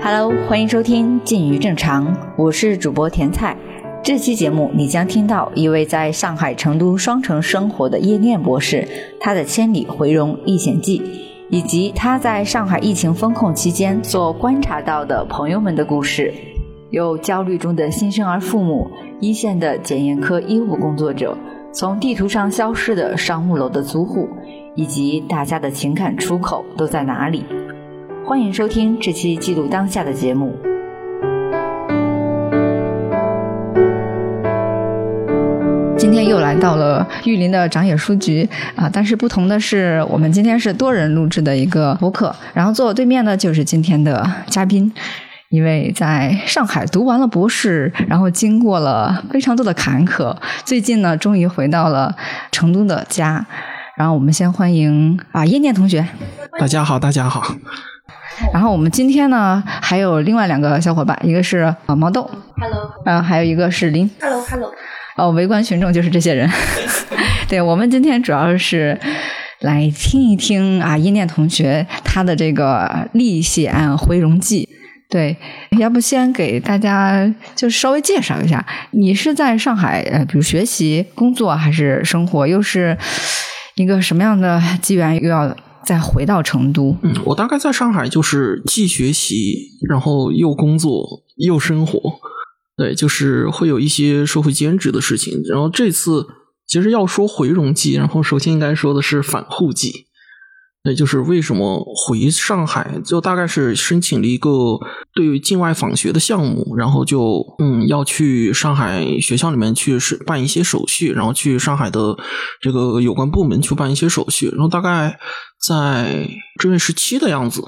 Hello，欢迎收听《近于正常》，我是主播甜菜。这期节目你将听到一位在上海、成都双城生活的叶念博士，他的《千里回蓉历险记》，以及他在上海疫情封控期间所观察到的朋友们的故事。有焦虑中的新生儿父母，一线的检验科医务工作者，从地图上消失的商务楼的租户，以及大家的情感出口都在哪里？欢迎收听这期记录当下的节目。今天又来到了玉林的长野书局啊，但是不同的是，我们今天是多人录制的一个播客，然后坐我对面的就是今天的嘉宾。一位在上海读完了博士，然后经过了非常多的坎坷，最近呢，终于回到了成都的家。然后我们先欢迎啊叶念同学。大家好，大家好。然后我们今天呢，还有另外两个小伙伴，一个是啊毛豆，Hello，嗯还有一个是林，Hello，Hello。哦，围观群众就是这些人。对我们今天主要是来听一听啊叶念同学他的这个历险回容记。对，要不先给大家就稍微介绍一下，你是在上海呃，比如学习、工作还是生活，又是一个什么样的机缘，又要再回到成都？嗯，我大概在上海就是既学习，然后又工作又生活，对，就是会有一些社会兼职的事情。然后这次其实要说回容记，然后首先应该说的是返沪记。那就是为什么回上海，就大概是申请了一个对于境外访学的项目，然后就嗯要去上海学校里面去是办一些手续，然后去上海的这个有关部门去办一些手续，然后大概在正月十七的样子，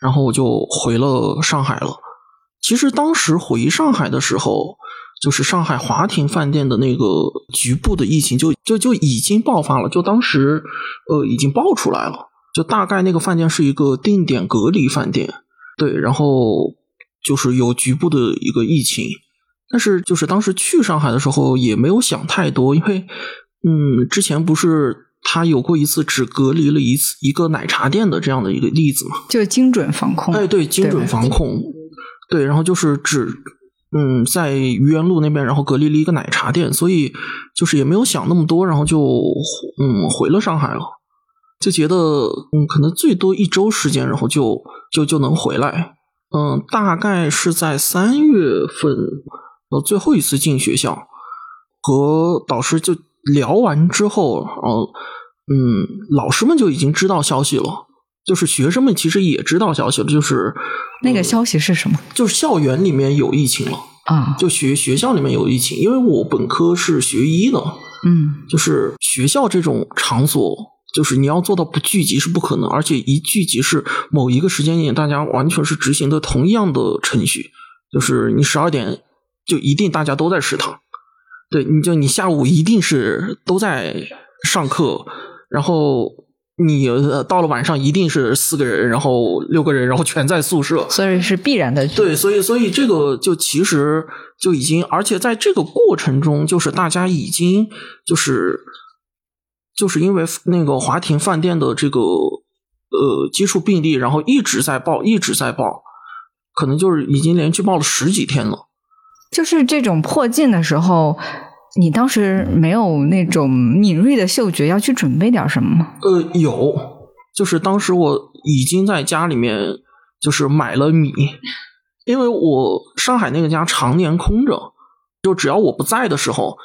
然后我就回了上海了。其实当时回上海的时候，就是上海华庭饭店的那个局部的疫情就就就已经爆发了，就当时呃已经爆出来了。就大概那个饭店是一个定点隔离饭店，对，然后就是有局部的一个疫情，但是就是当时去上海的时候也没有想太多，因为嗯，之前不是他有过一次只隔离了一次一个奶茶店的这样的一个例子嘛，就是精准防控，哎，对，精准防控，对，然后就是只嗯在愚园路那边，然后隔离了一个奶茶店，所以就是也没有想那么多，然后就嗯回了上海了。就觉得，嗯，可能最多一周时间，然后就就就能回来。嗯，大概是在三月份，呃，最后一次进学校，和导师就聊完之后，呃，嗯，老师们就已经知道消息了，就是学生们其实也知道消息了，就是那个消息是什么？就是校园里面有疫情了啊，就学学校里面有疫情，因为我本科是学医的，嗯，就是学校这种场所。就是你要做到不聚集是不可能，而且一聚集是某一个时间点，大家完全是执行的同样的程序。就是你十二点就一定大家都在食堂，对，你就你下午一定是都在上课，然后你到了晚上一定是四个人，然后六个人，然后全在宿舍，所以是必然的。对，所以所以这个就其实就已经，而且在这个过程中，就是大家已经就是。就是因为那个华庭饭店的这个呃接触病例，然后一直在报，一直在报，可能就是已经连续报了十几天了。就是这种破镜的时候，你当时没有那种敏锐的嗅觉，要去准备点什么吗？呃，有，就是当时我已经在家里面就是买了米，因为我上海那个家常年空着，就只要我不在的时候。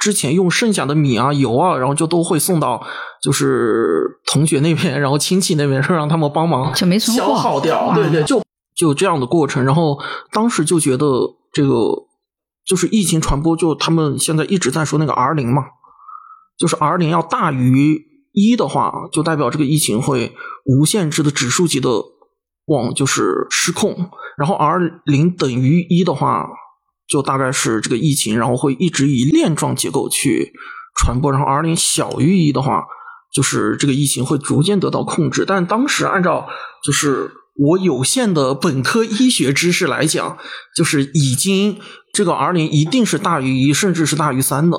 之前用剩下的米啊、油啊，然后就都会送到就是同学那边，然后亲戚那边，说让他们帮忙就没消耗掉。对对，就就这样的过程。然后当时就觉得这个就是疫情传播，就他们现在一直在说那个 R 零嘛，就是 R 零要大于一的话，就代表这个疫情会无限制的指数级的往就是失控。然后 R 零等于一的话。就大概是这个疫情，然后会一直以链状结构去传播，然后 R 零小于一的话，就是这个疫情会逐渐得到控制。但当时按照就是我有限的本科医学知识来讲，就是已经这个 R 零一定是大于一，甚至是大于三的。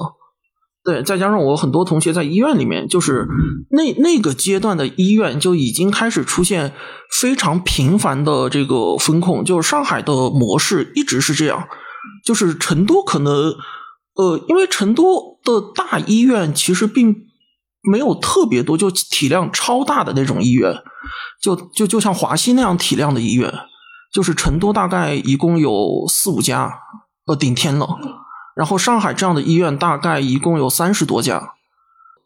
对，再加上我很多同学在医院里面，就是那那个阶段的医院就已经开始出现非常频繁的这个风控，就是上海的模式一直是这样，就是成都可能呃，因为成都的大医院其实并没有特别多，就体量超大的那种医院，就就就像华西那样体量的医院，就是成都大概一共有四五家，呃，顶天了。然后上海这样的医院大概一共有三十多家，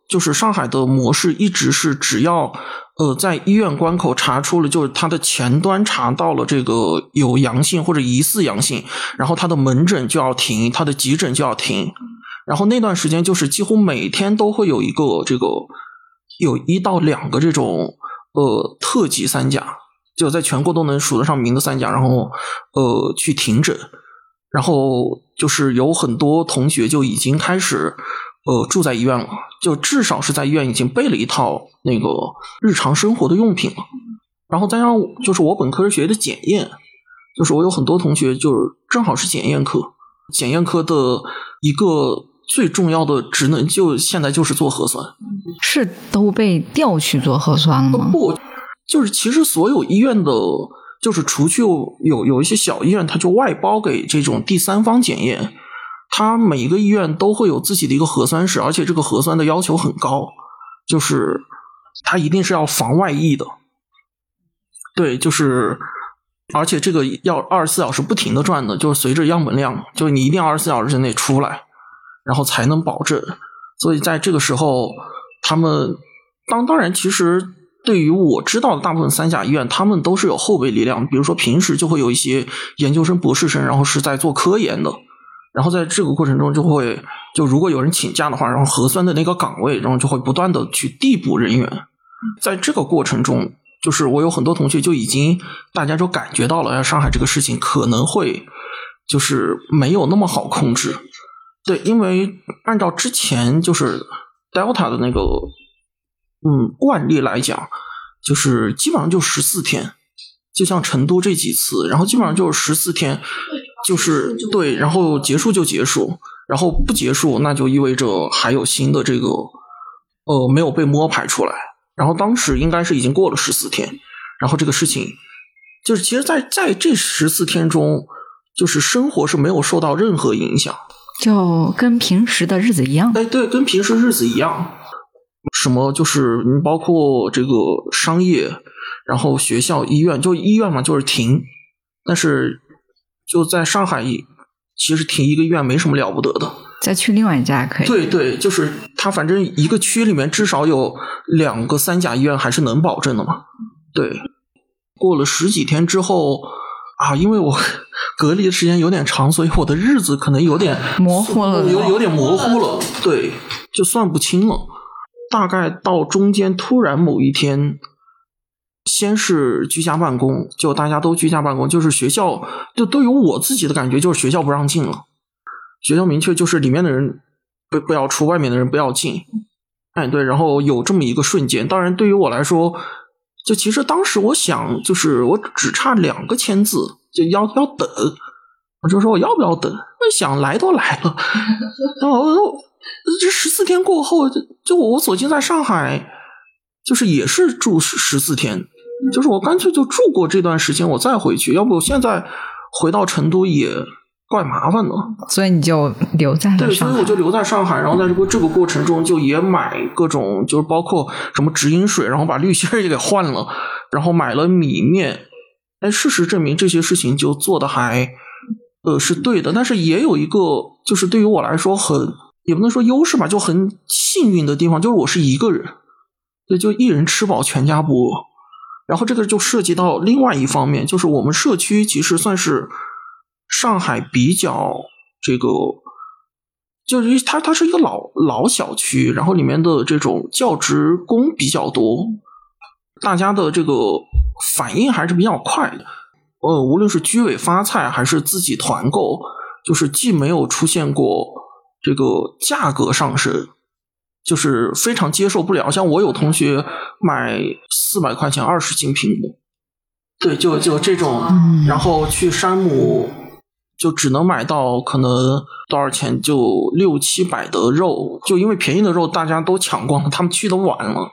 就是上海的模式一直是只要呃在医院关口查出了，就是它的前端查到了这个有阳性或者疑似阳性，然后它的门诊就要停，它的急诊就要停。然后那段时间就是几乎每天都会有一个这个有一到两个这种呃特级三甲，就在全国都能数得上名的三甲，然后呃去停诊。然后就是有很多同学就已经开始，呃，住在医院了，就至少是在医院已经备了一套那个日常生活的用品了。然后再让就是我本科是学的检验，就是我有很多同学就是正好是检验科，检验科的一个最重要的职能就现在就是做核酸，是都被调去做核酸了吗？不，就是其实所有医院的。就是除去有有一些小医院，它就外包给这种第三方检验，它每一个医院都会有自己的一个核酸室，而且这个核酸的要求很高，就是它一定是要防外溢的。对，就是而且这个要二十四小时不停的转的，就是随着样本量，就是你一定要二十四小时之内出来，然后才能保证。所以在这个时候，他们当当然其实。对于我知道的大部分三甲医院，他们都是有后备力量。比如说，平时就会有一些研究生、博士生，然后是在做科研的。然后在这个过程中，就会就如果有人请假的话，然后核酸的那个岗位，然后就会不断的去递补人员。在这个过程中，就是我有很多同学就已经大家就感觉到了，上海这个事情可能会就是没有那么好控制。对，因为按照之前就是 Delta 的那个。嗯，惯例来讲，就是基本上就十四天，就像成都这几次，然后基本上就是十四天，就是对，然后结束就结束，然后不结束，那就意味着还有新的这个呃没有被摸排出来。然后当时应该是已经过了十四天，然后这个事情就是其实，在在这十四天中，就是生活是没有受到任何影响，就跟平时的日子一样。哎，对，跟平时日子一样。什么就是你包括这个商业，然后学校、医院，就医院嘛，就是停。但是就在上海，其实停一个医院没什么了不得的。再去另外一家可以。对对，就是他反正一个区里面至少有两个三甲医院还是能保证的嘛。对，过了十几天之后啊，因为我 隔离的时间有点长，所以我的日子可能有点 模糊了，有有点模糊了。对，就算不清了。大概到中间，突然某一天，先是居家办公，就大家都居家办公，就是学校，就都有我自己的感觉，就是学校不让进了，学校明确就是里面的人不不要出，外面的人不要进。哎，对，然后有这么一个瞬间，当然对于我来说，就其实当时我想，就是我只差两个签字，就要要等，我就说我要不要等？我想来都来了，然后。这十四天过后，就就我索性在上海，就是也是住十十四天，就是我干脆就住过这段时间，我再回去。要不我现在回到成都也怪麻烦的，所以你就留在了对，所以我就留在上海。然后在这个这个过程中，就也买各种，就是包括什么直饮水，然后把滤芯也给换了，然后买了米面。哎，事实证明这些事情就做的还呃是对的，但是也有一个，就是对于我来说很。也不能说优势吧，就很幸运的地方就是我是一个人，对，就一人吃饱全家不饿。然后这个就涉及到另外一方面，就是我们社区其实算是上海比较这个，就是它它是一个老老小区，然后里面的这种教职工比较多，大家的这个反应还是比较快的。呃，无论是居委发菜还是自己团购，就是既没有出现过。这个价格上升，就是非常接受不了。像我有同学买四百块钱二十斤苹果，对，就就这种，然后去山姆，就只能买到可能多少钱就六七百的肉，就因为便宜的肉大家都抢光了，他们去的晚了。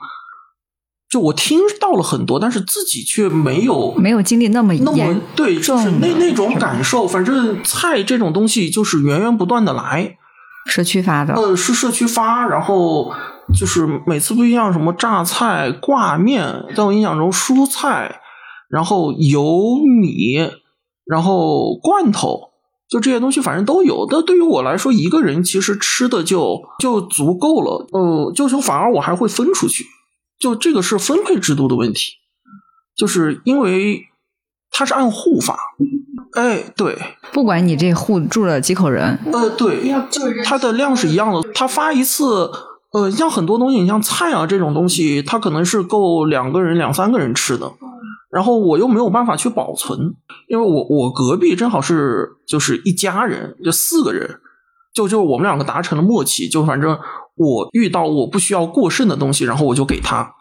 就我听到了很多，但是自己却没有没有经历那么那么对，就是那那种感受。反正菜这种东西就是源源不断的来，社区发的，呃，是社区发，然后就是每次不一样，什么榨菜、挂面，在我印象中，蔬菜，然后油米，然后罐头，就这些东西，反正都有。但对于我来说，一个人其实吃的就就足够了。呃，就是反而我还会分出去，就这个是分配制度的问题，就是因为它是按户发。哎，对，不管你这户住了几口人，呃，对，它的量是一样的。他发一次，呃，像很多东西，你像菜啊这种东西，它可能是够两个人、两三个人吃的。然后我又没有办法去保存，因为我我隔壁正好是就是一家人，就四个人，就就我们两个达成了默契，就反正我遇到我不需要过剩的东西，然后我就给他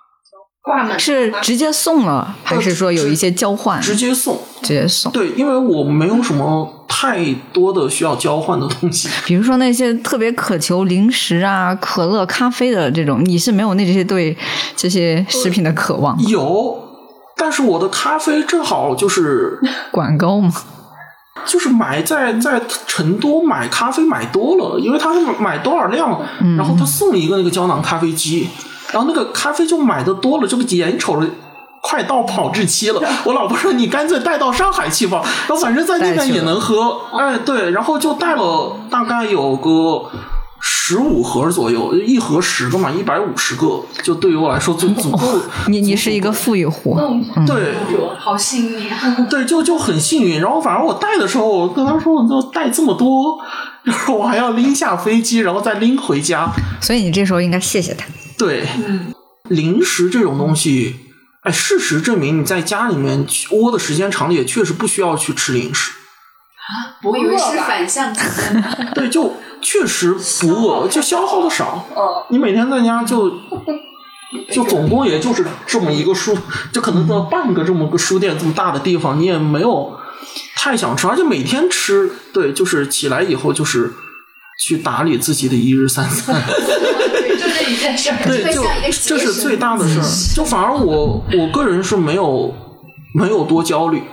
是直接送了，还是说有一些交换？直接送。直接送。对，因为我没有什么太多的需要交换的东西。比如说那些特别渴求零食啊、可乐、咖啡的这种，你是没有那这些对这些食品的渴望。有，但是我的咖啡正好就是 管够吗？就是买在在成都买咖啡买多了，因为他是买多少量，然后他送一个那个胶囊咖啡机，然后那个咖啡就买的多了，这个眼瞅着快到保质期了，我老婆说你干脆带到上海去吧，然后反正在那边也能喝，哎对，然后就带了大概有个。十五盒左右，一盒十个嘛，一百五十个，就对于我来说足足够。你你是一个富裕户，嗯对，好幸运啊！对，就就很幸运。然后反正我带的时候，我跟他说，我就带这么多，然后我还要拎下飞机，然后再拎回家。所以你这时候应该谢谢他。对，零食这种东西，哎，事实证明你在家里面窝的时间长了，也确实不需要去吃零食。啊我以为是反向的。对，就确实不饿，就消耗的少。你每天在家就 就总共也就是这么一个书，就可能到半个这么个书店这么大的地方，你也没有太想吃，而且每天吃，对，就是起来以后就是去打理自己的一日三餐。对，就这一件事，对，就这是最大的事儿。就反而我我个人是没有没有多焦虑。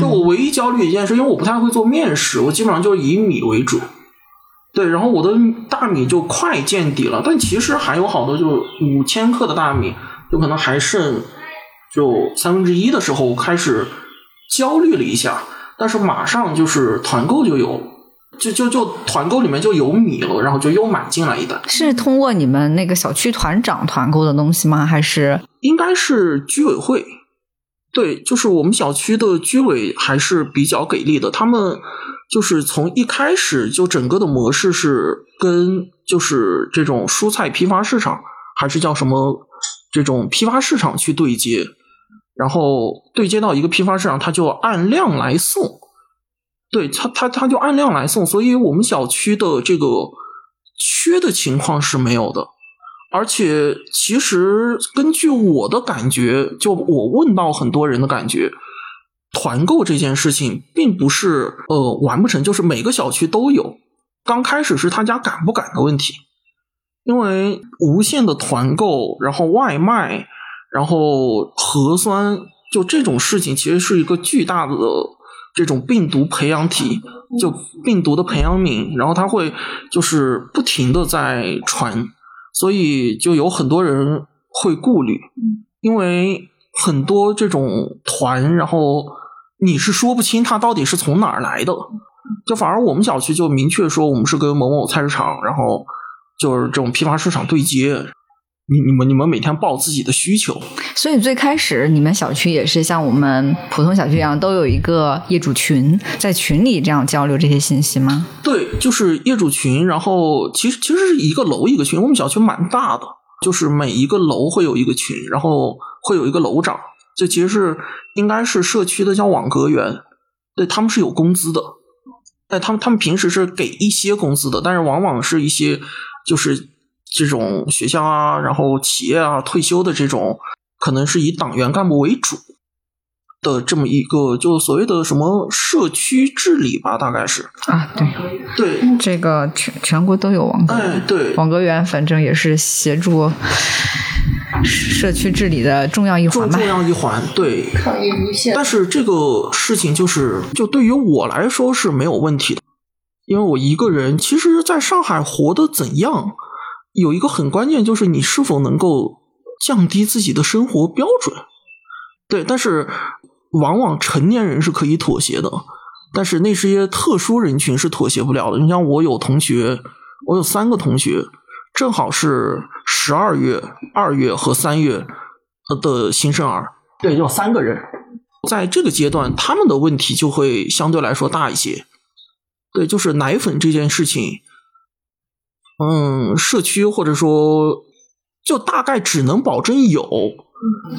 就我唯一焦虑一件事，因为我不太会做面食，我基本上就是以米为主。对，然后我的大米就快见底了，但其实还有好多，就是五千克的大米，有可能还剩就三分之一的时候，我开始焦虑了一下，但是马上就是团购就有，就就就团购里面就有米了，然后就又买进来一袋。是通过你们那个小区团长团购的东西吗？还是应该是居委会。对，就是我们小区的居委还是比较给力的，他们就是从一开始就整个的模式是跟就是这种蔬菜批发市场还是叫什么这种批发市场去对接，然后对接到一个批发市场，他就按量来送，对他他他就按量来送，所以我们小区的这个缺的情况是没有的。而且，其实根据我的感觉，就我问到很多人的感觉，团购这件事情并不是呃完不成，就是每个小区都有。刚开始是他家敢不敢的问题，因为无限的团购，然后外卖，然后核酸，就这种事情其实是一个巨大的这种病毒培养体，就病毒的培养皿，然后它会就是不停的在传。所以就有很多人会顾虑，因为很多这种团，然后你是说不清它到底是从哪儿来的。就反而我们小区就明确说，我们是跟某某菜市场，然后就是这种批发市场对接。你你们你们每天报自己的需求。所以最开始你们小区也是像我们普通小区一样，都有一个业主群，在群里这样交流这些信息吗？对，就是业主群，然后其实其实是一个楼一个群，我们小区蛮大的，就是每一个楼会有一个群，然后会有一个楼长，这其实是应该是社区的叫网格员，对他们是有工资的，但，他们他们平时是给一些工资的，但是往往是一些就是这种学校啊，然后企业啊退休的这种，可能是以党员干部为主。的这么一个，就所谓的什么社区治理吧，大概是啊，对。对，这个全全国都有网格，哎，对，网格员反正也是协助社区治理的重要一环吧，重要一环，对。考验一线。但是这个事情就是，就对于我来说是没有问题的，因为我一个人，其实在上海活得怎样，有一个很关键，就是你是否能够降低自己的生活标准。对，但是。往往成年人是可以妥协的，但是那些特殊人群是妥协不了的。你像我有同学，我有三个同学，正好是十二月、二月和三月的新生儿，对，有三个人，在这个阶段，他们的问题就会相对来说大一些。对，就是奶粉这件事情，嗯，社区或者说就大概只能保证有。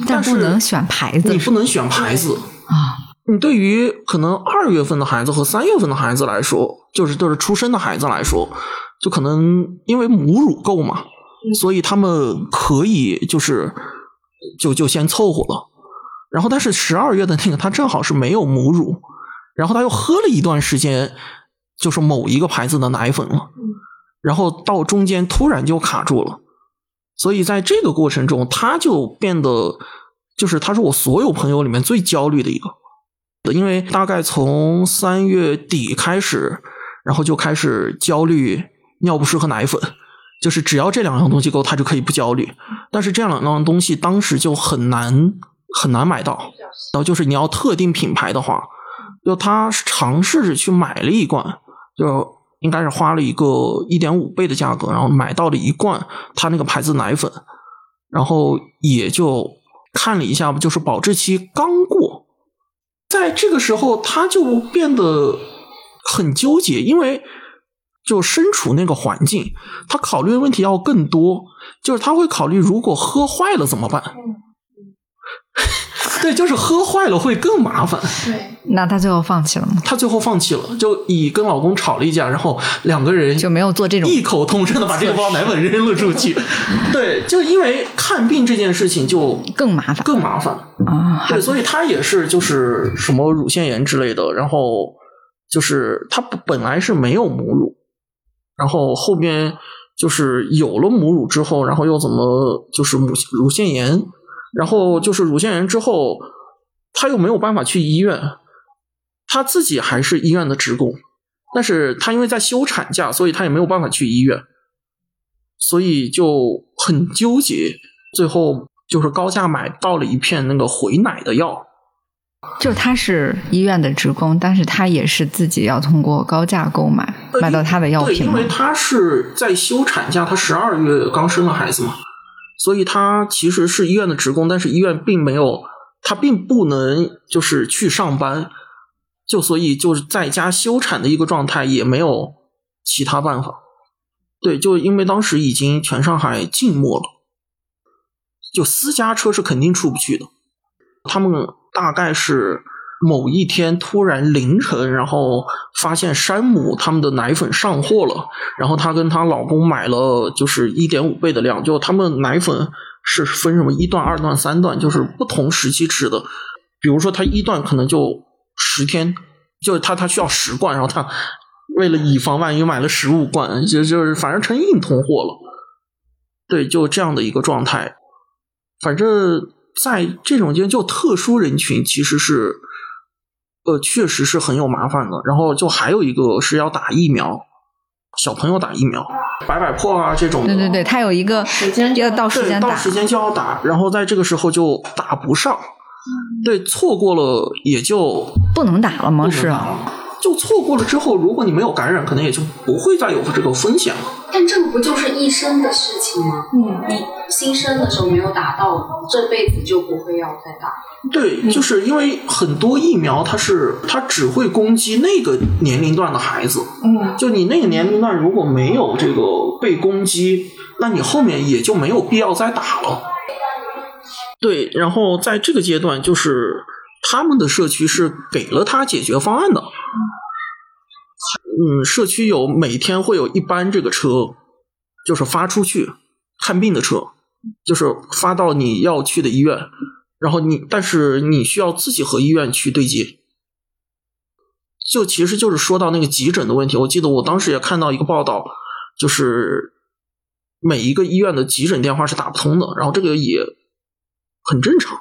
但不能选牌子，你不能选牌子啊！你对于可能二月份的孩子和三月份的孩子来说，就是都是出生的孩子来说，就可能因为母乳够嘛，所以他们可以就是就就先凑合了。然后，但是十二月的那个他正好是没有母乳，然后他又喝了一段时间就是某一个牌子的奶粉了，然后到中间突然就卡住了。所以在这个过程中，他就变得，就是他是我所有朋友里面最焦虑的一个，因为大概从三月底开始，然后就开始焦虑尿不湿和奶粉，就是只要这两样东西够，他就可以不焦虑。但是这两样东西当时就很难很难买到，然后就是你要特定品牌的话，就他尝试着去买了一罐，就。应该是花了一个一点五倍的价格，然后买到了一罐他那个牌子奶粉，然后也就看了一下，就是保质期刚过，在这个时候他就变得很纠结，因为就身处那个环境，他考虑的问题要更多，就是他会考虑如果喝坏了怎么办。对，就是喝坏了会更麻烦。对，那她最后放弃了吗？她最后放弃了，就以跟老公吵了一架，然后两个人就没有做这种异口同声的把这个包奶粉扔了出去。对，就因为看病这件事情就更麻烦，更麻烦啊。对，所以她也是就是什么乳腺炎之类的，然后就是她本来是没有母乳，然后后边就是有了母乳之后，然后又怎么就是乳乳腺炎。然后就是乳腺炎之后，他又没有办法去医院，他自己还是医院的职工，但是他因为在休产假，所以他也没有办法去医院，所以就很纠结。最后就是高价买到了一片那个回奶的药，就他是医院的职工，但是他也是自己要通过高价购买买到他的药品因为他是在休产假，他十二月刚生了孩子嘛。所以他其实是医院的职工，但是医院并没有，他并不能就是去上班，就所以就是在家休产的一个状态，也没有其他办法。对，就因为当时已经全上海静默了，就私家车是肯定出不去的。他们大概是。某一天突然凌晨，然后发现山姆他们的奶粉上货了，然后她跟她老公买了就是一点五倍的量，就他们奶粉是分什么一段、二段、三段，就是不同时期吃的。比如说他一段可能就十天，就他他需要十罐，然后他为了以防万一买了十五罐，就就是反正成硬通货了。对，就这样的一个状态。反正在这种间就特殊人群其实是。呃，确实是很有麻烦的。然后就还有一个是要打疫苗，小朋友打疫苗，摆摆破啊这种。对对对，他有一个时间要到时间到时间就要打，然后在这个时候就打不上，对，错过了也就不能打了吗？是啊。就错过了之后，如果你没有感染，可能也就不会再有这个风险了。但这个不就是一生的事情吗？嗯，你新生的时候没有打到，这辈子就不会要再打。对，就是因为很多疫苗，它是它只会攻击那个年龄段的孩子。嗯，就你那个年龄段如果没有这个被攻击，那你后面也就没有必要再打了。对，然后在这个阶段，就是他们的社区是给了他解决方案的。嗯，嗯社区有每天会有一班这个车，就是发出去看病的车，就是发到你要去的医院。然后你但是你需要自己和医院去对接，就其实就是说到那个急诊的问题。我记得我当时也看到一个报道，就是每一个医院的急诊电话是打不通的，然后这个也很正常，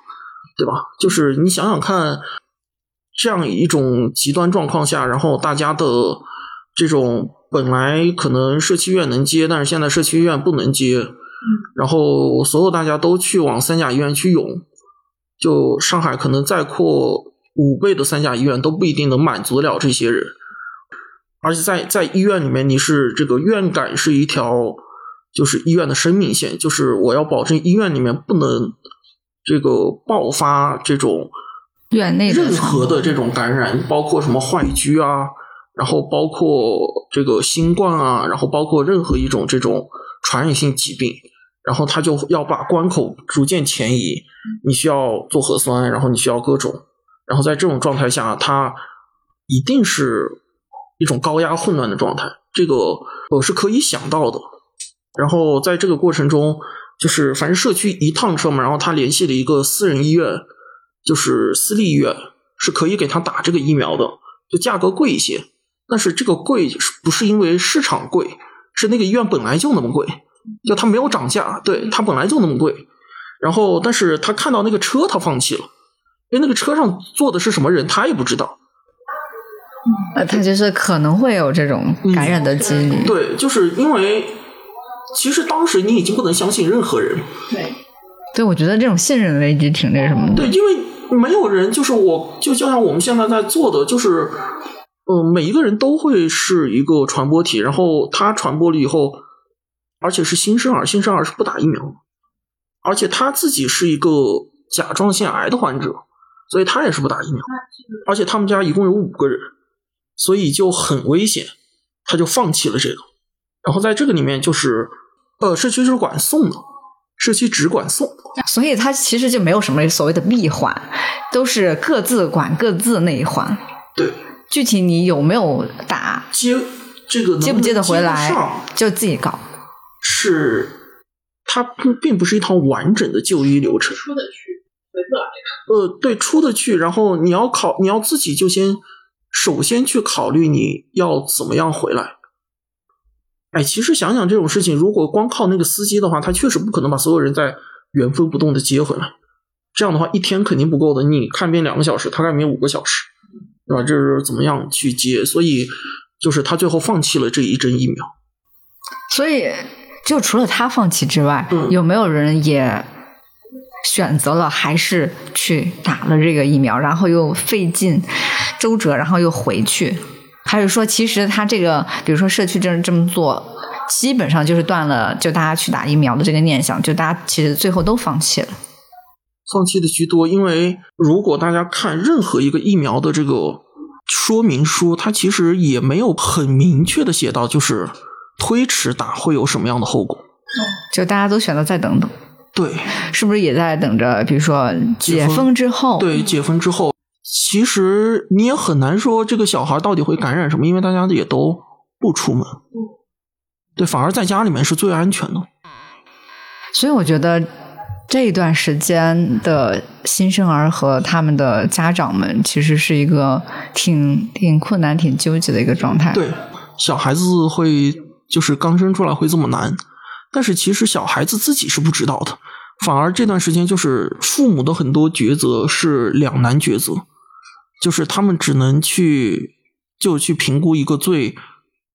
对吧？就是你想想看，这样一种极端状况下，然后大家的这种本来可能社区医院能接，但是现在社区医院不能接，然后所有大家都去往三甲医院去涌，就上海可能再扩五倍的三甲医院都不一定能满足得了这些人，而且在在医院里面，你是这个院感是一条就是医院的生命线，就是我要保证医院里面不能这个爆发这种院内的任何的这种感染，包括什么坏疽啊，然后包括这个新冠啊，然后包括任何一种这种传染性疾病，然后他就要把关口逐渐前移，你需要做核酸，然后你需要各种，然后在这种状态下，它一定是一种高压混乱的状态，这个我是可以想到的。然后在这个过程中，就是反正社区一趟车嘛，然后他联系了一个私人医院，就是私立医院是可以给他打这个疫苗的，就价格贵一些。但是这个贵是不是因为市场贵，是那个医院本来就那么贵，就它没有涨价，对它本来就那么贵。然后，但是他看到那个车，他放弃了，因为那个车上坐的是什么人，他也不知道。呃，他就是可能会有这种感染的几率。对，就是因为其实当时你已经不能相信任何人，对，我觉得这种信任危机挺那什么的。对，因为没有人，就是我，就就像我们现在在做的，就是，呃，每一个人都会是一个传播体，然后他传播了以后，而且是新生儿，新生儿是不打疫苗，而且他自己是一个甲状腺癌的患者，所以他也是不打疫苗，而且他们家一共有五个人，所以就很危险，他就放弃了这个，然后在这个里面就是，呃，社区是管送的，社区只管送。所以他其实就没有什么所谓的闭环，都是各自管各自那一环。对，具体你有没有打，接这个能接不接得回来，就自己搞。是它并并不是一套完整的就医流程。出得去，回不来。呃，对，出得去，然后你要考，你要自己就先首先去考虑你要怎么样回来。哎，其实想想这种事情，如果光靠那个司机的话，他确实不可能把所有人在原封不动的接回来。这样的话，一天肯定不够的。你看病两个小时，他看病五个小时，对吧？这是怎么样去接？所以就是他最后放弃了这一针疫苗。所以，就除了他放弃之外，嗯有没有人也选择了还是去打了这个疫苗，然后又费尽周折，然后又回去？还是说，其实他这个，比如说社区这这么做，基本上就是断了就大家去打疫苗的这个念想，就大家其实最后都放弃了。放弃的居多，因为如果大家看任何一个疫苗的这个说明书，它其实也没有很明确的写到，就是推迟打会有什么样的后果。就大家都选择再等等，对是不是也在等着？比如说解封之后，对，解封之后，其实你也很难说这个小孩到底会感染什么，因为大家也都不出门。对，反而在家里面是最安全的。所以我觉得这一段时间的新生儿和他们的家长们，其实是一个挺挺困难、挺纠结的一个状态。对，小孩子会就是刚生出来会这么难，但是其实小孩子自己是不知道的，反而这段时间就是父母的很多抉择是两难抉择，就是他们只能去就去评估一个最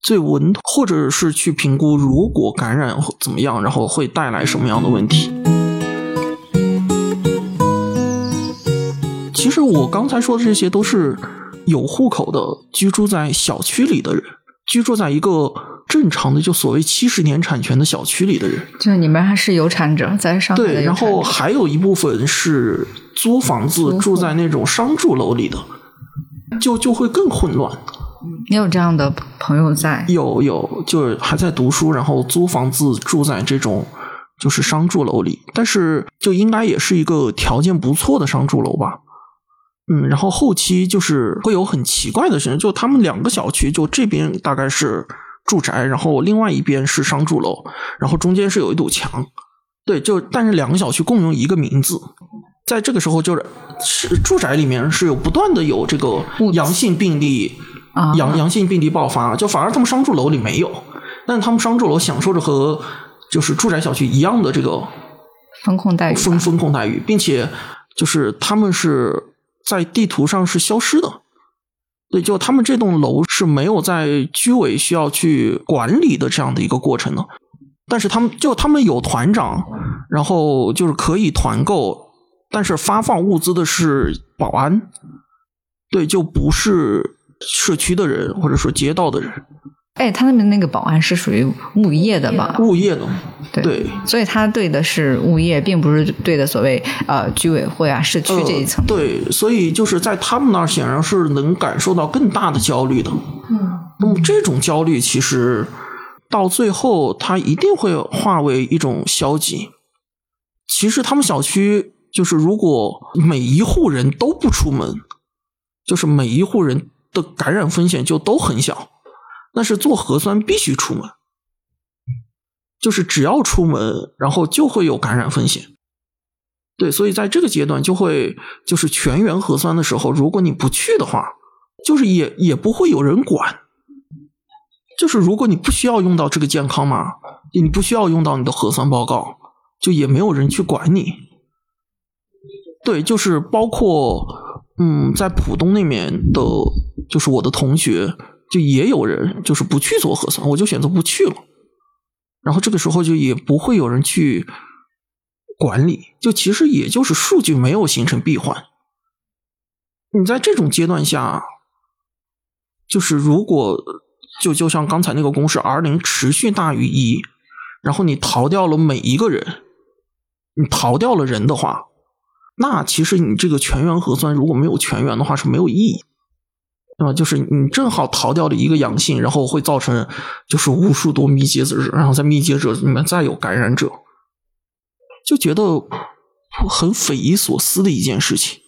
最稳妥，或者是去评估如果感染怎么样，然后会带来什么样的问题。其实我刚才说的这些都是有户口的，居住在小区里的人，居住在一个正常的就所谓七十年产权的小区里的人。就是你们还是有产者，在上海对，然后还有一部分是租房子住在那种商住楼里的，就就会更混乱。你有这样的朋友在，有有，就是还在读书，然后租房子住在这种就是商住楼里，但是就应该也是一个条件不错的商住楼吧。嗯，然后后期就是会有很奇怪的事情，就他们两个小区，就这边大概是住宅，然后另外一边是商住楼，然后中间是有一堵墙。对，就但是两个小区共用一个名字，在这个时候就是是住宅里面是有不断的有这个阳性病例啊阳阳性病例爆发，就反而他们商住楼里没有，但他们商住楼享受着和就是住宅小区一样的这个风控待遇吧，风风控待遇，并且就是他们是在地图上是消失的。对，就他们这栋楼是没有在居委需要去管理的这样的一个过程的，但是他们就他们有团长，然后就是可以团购，但是发放物资的是保安，对，就不是社区的人或者说街道的人，哎，他那边那个保安是属于物业的吧？物业的，对对，所以他对的是物业，并不是对的所谓呃居委会啊、社区这一层。呃。对，所以就是在他们那儿显然是能感受到更大的焦虑的。嗯，那么这种焦虑其实到最后，它一定会化为一种消极。其实他们小区就是，如果每一户人都不出门，就是每一户人的感染风险就都很小。但是做核酸必须出门，就是只要出门，然后就会有感染风险。对，所以在这个阶段就会就是全员核酸的时候，如果你不去的话，就是也也不会有人管。就是如果你不需要用到这个健康码，你不需要用到你的核酸报告，就也没有人去管你。对，就是包括嗯，在浦东那面的，就是我的同学，就也有人就是不去做核酸，我就选择不去了。然后这个时候就也不会有人去管理，就其实也就是数据没有形成闭环。你在这种阶段下，就是如果就就像刚才那个公式，R 零持续大于一，然后你逃掉了每一个人，你逃掉了人的话，那其实你这个全员核酸如果没有全员的话是没有意义，对吧？就是你正好逃掉了一个阳性，然后会造成就是无数多密接者，然后在密接者里面再有感染者，就觉得很匪夷所思的一件事情。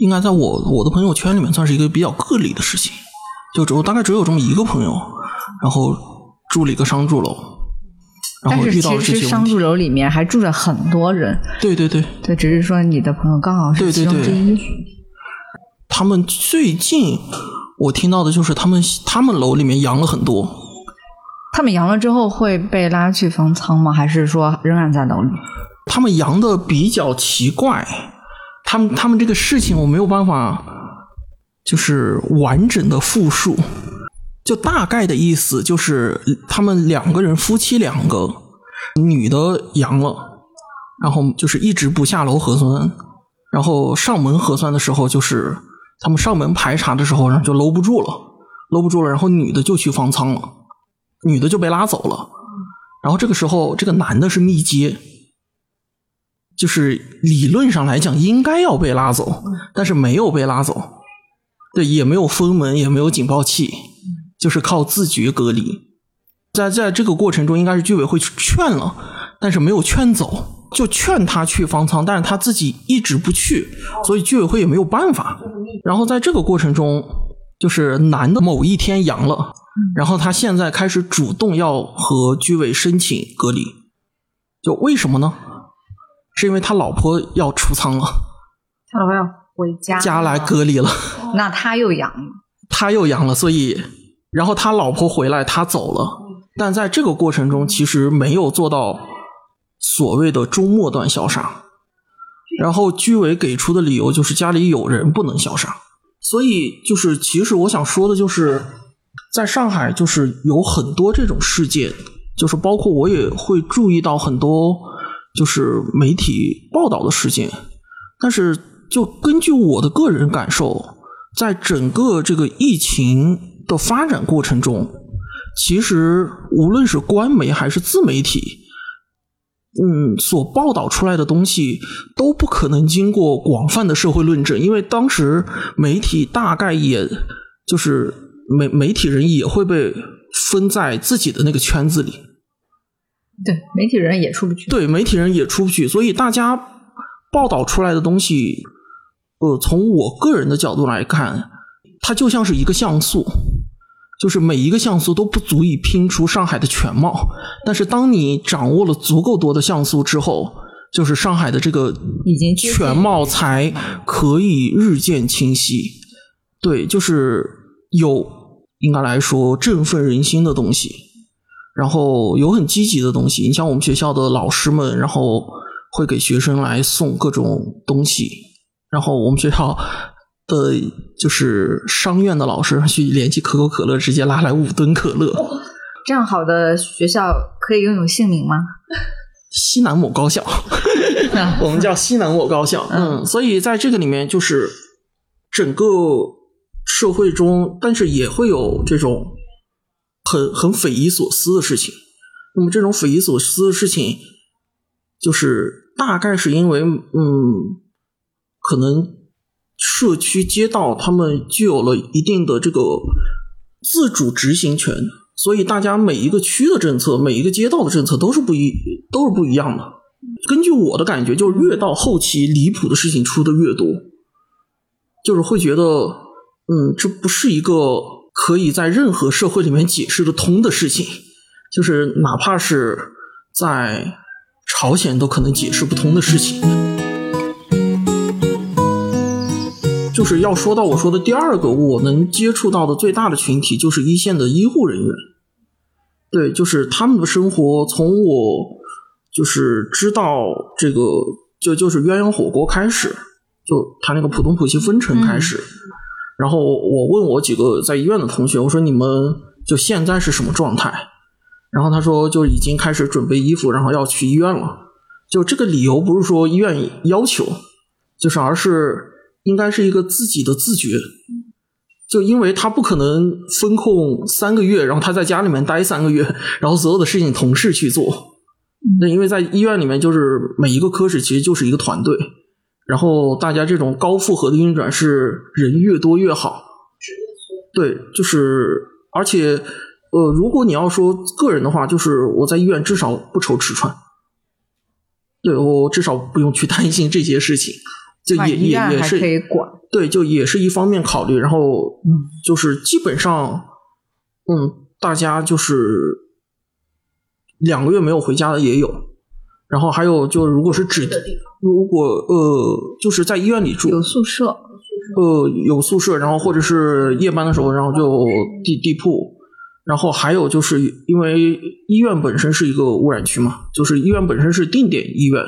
应该在我我的朋友圈里面算是一个比较个例的事情，就只有大概只有这么一个朋友，然后住了一个商住楼，然但是后遇到了其实这些。商住楼里面还住着很多人，对对对，对，只是说你的朋友刚好是对对其中之对一。他们最近我听到的就是他们他们楼里面阳了很多，他们阳了之后会被拉去方舱吗？还是说仍然在楼里？他们阳的比较奇怪，他们他们这个事情我没有办法就是完整的复述，就大概的意思就是他们两个人夫妻两个，女的阳了，然后就是一直不下楼核酸，然后上门核酸的时候就是他们上门排查的时候，然后就搂不住了，搂不住了，然后女的就去方舱了，女的就被拉走了，然后这个时候这个男的是密接。就是理论上来讲应该要被拉走，但是没有被拉走，对，也没有封门，也没有警报器，就是靠自觉隔离。在在这个过程中，应该是居委会劝了，但是没有劝走，就劝他去方舱，但是他自己一直不去，所以居委会也没有办法。然后在这个过程中，就是男的某一天阳了，然后他现在开始主动要和居委申请隔离，就为什么呢？是因为他老婆要出舱了，他老婆要回家。家来隔离了，那他又阳了，他又阳了，所以然后他老婆回来，他走了，但在这个过程中其实没有做到所谓的终末段消杀，然后居委给出的理由就是家里有人不能消杀，所以就是其实我想说的就是，在上海就是有很多这种事件，就是包括我也会注意到很多就是媒体报道的事件，但是就根据我的个人感受，在整个这个疫情的发展过程中，其实无论是官媒还是自媒体，嗯，所报道出来的东西都不可能经过广泛的社会论证，因为当时媒体大概也就是媒媒体人也会被分在自己的那个圈子里，对，媒体人也出不去。对，媒体人也出不去，所以大家报道出来的东西，呃，从我个人的角度来看，它就像是一个像素，就是每一个像素都不足以拼出上海的全貌。但是当你掌握了足够多的像素之后，就是上海的这个已经全貌才可以日渐清晰。对，就是有应该来说振奋人心的东西，然后有很积极的东西。你像我们学校的老师们，然后会给学生来送各种东西，然后我们学校的就是商院的老师去联系可口可乐，直接拉来五吨可乐。这样好的学校可以拥有姓名吗？西南某高校，我们叫西南某高校。嗯，所以在这个里面，就是整个社会中，但是也会有这种很很匪夷所思的事情。那么这种匪夷所思的事情，就是大概是因为，嗯，可能社区街道他们具有了一定的这个自主执行权。所以大家每一个区的政策，每一个街道的政策都是不一，都是不一样的。根据我的感觉，就是越到后期，离谱的事情出的越多，就是会觉得，嗯，这不是一个可以在任何社会里面解释的通的事情，就是哪怕是在朝鲜都可能解释不通的事情。就是要说到我说的第二个，我能接触到的最大的群体就是一线的医护人员。对，就是他们的生活，从我就是知道这个，就就是鸳鸯火锅开始，就他那个浦东浦西分城开始。然后我问我几个在医院的同学，我说你们就现在是什么状态？然后他说就已经开始准备衣服，然后要去医院了。就这个理由不是说医院要求，就是而是应该是一个自己的自觉。就因为他不可能封控三个月，然后他在家里面待三个月，然后所有的事情同事去做。那因为在医院里面，就是每一个科室其实就是一个团队，然后大家这种高负荷的运转是人越多越好。对，就是而且呃，如果你要说个人的话，就是我在医院至少不愁吃穿，对我至少不用去担心这些事情。就也也也是可以管，对，就也是一方面考虑，然后就是基本上，嗯，大家就是两个月没有回家的也有，然后还有就如果是指如果呃就是在医院里住有宿舍，呃有宿舍，然后或者是夜班的时候，然后就地地铺，然后还有就是因为医院本身是一个污染区嘛，就是医院本身是定点医院。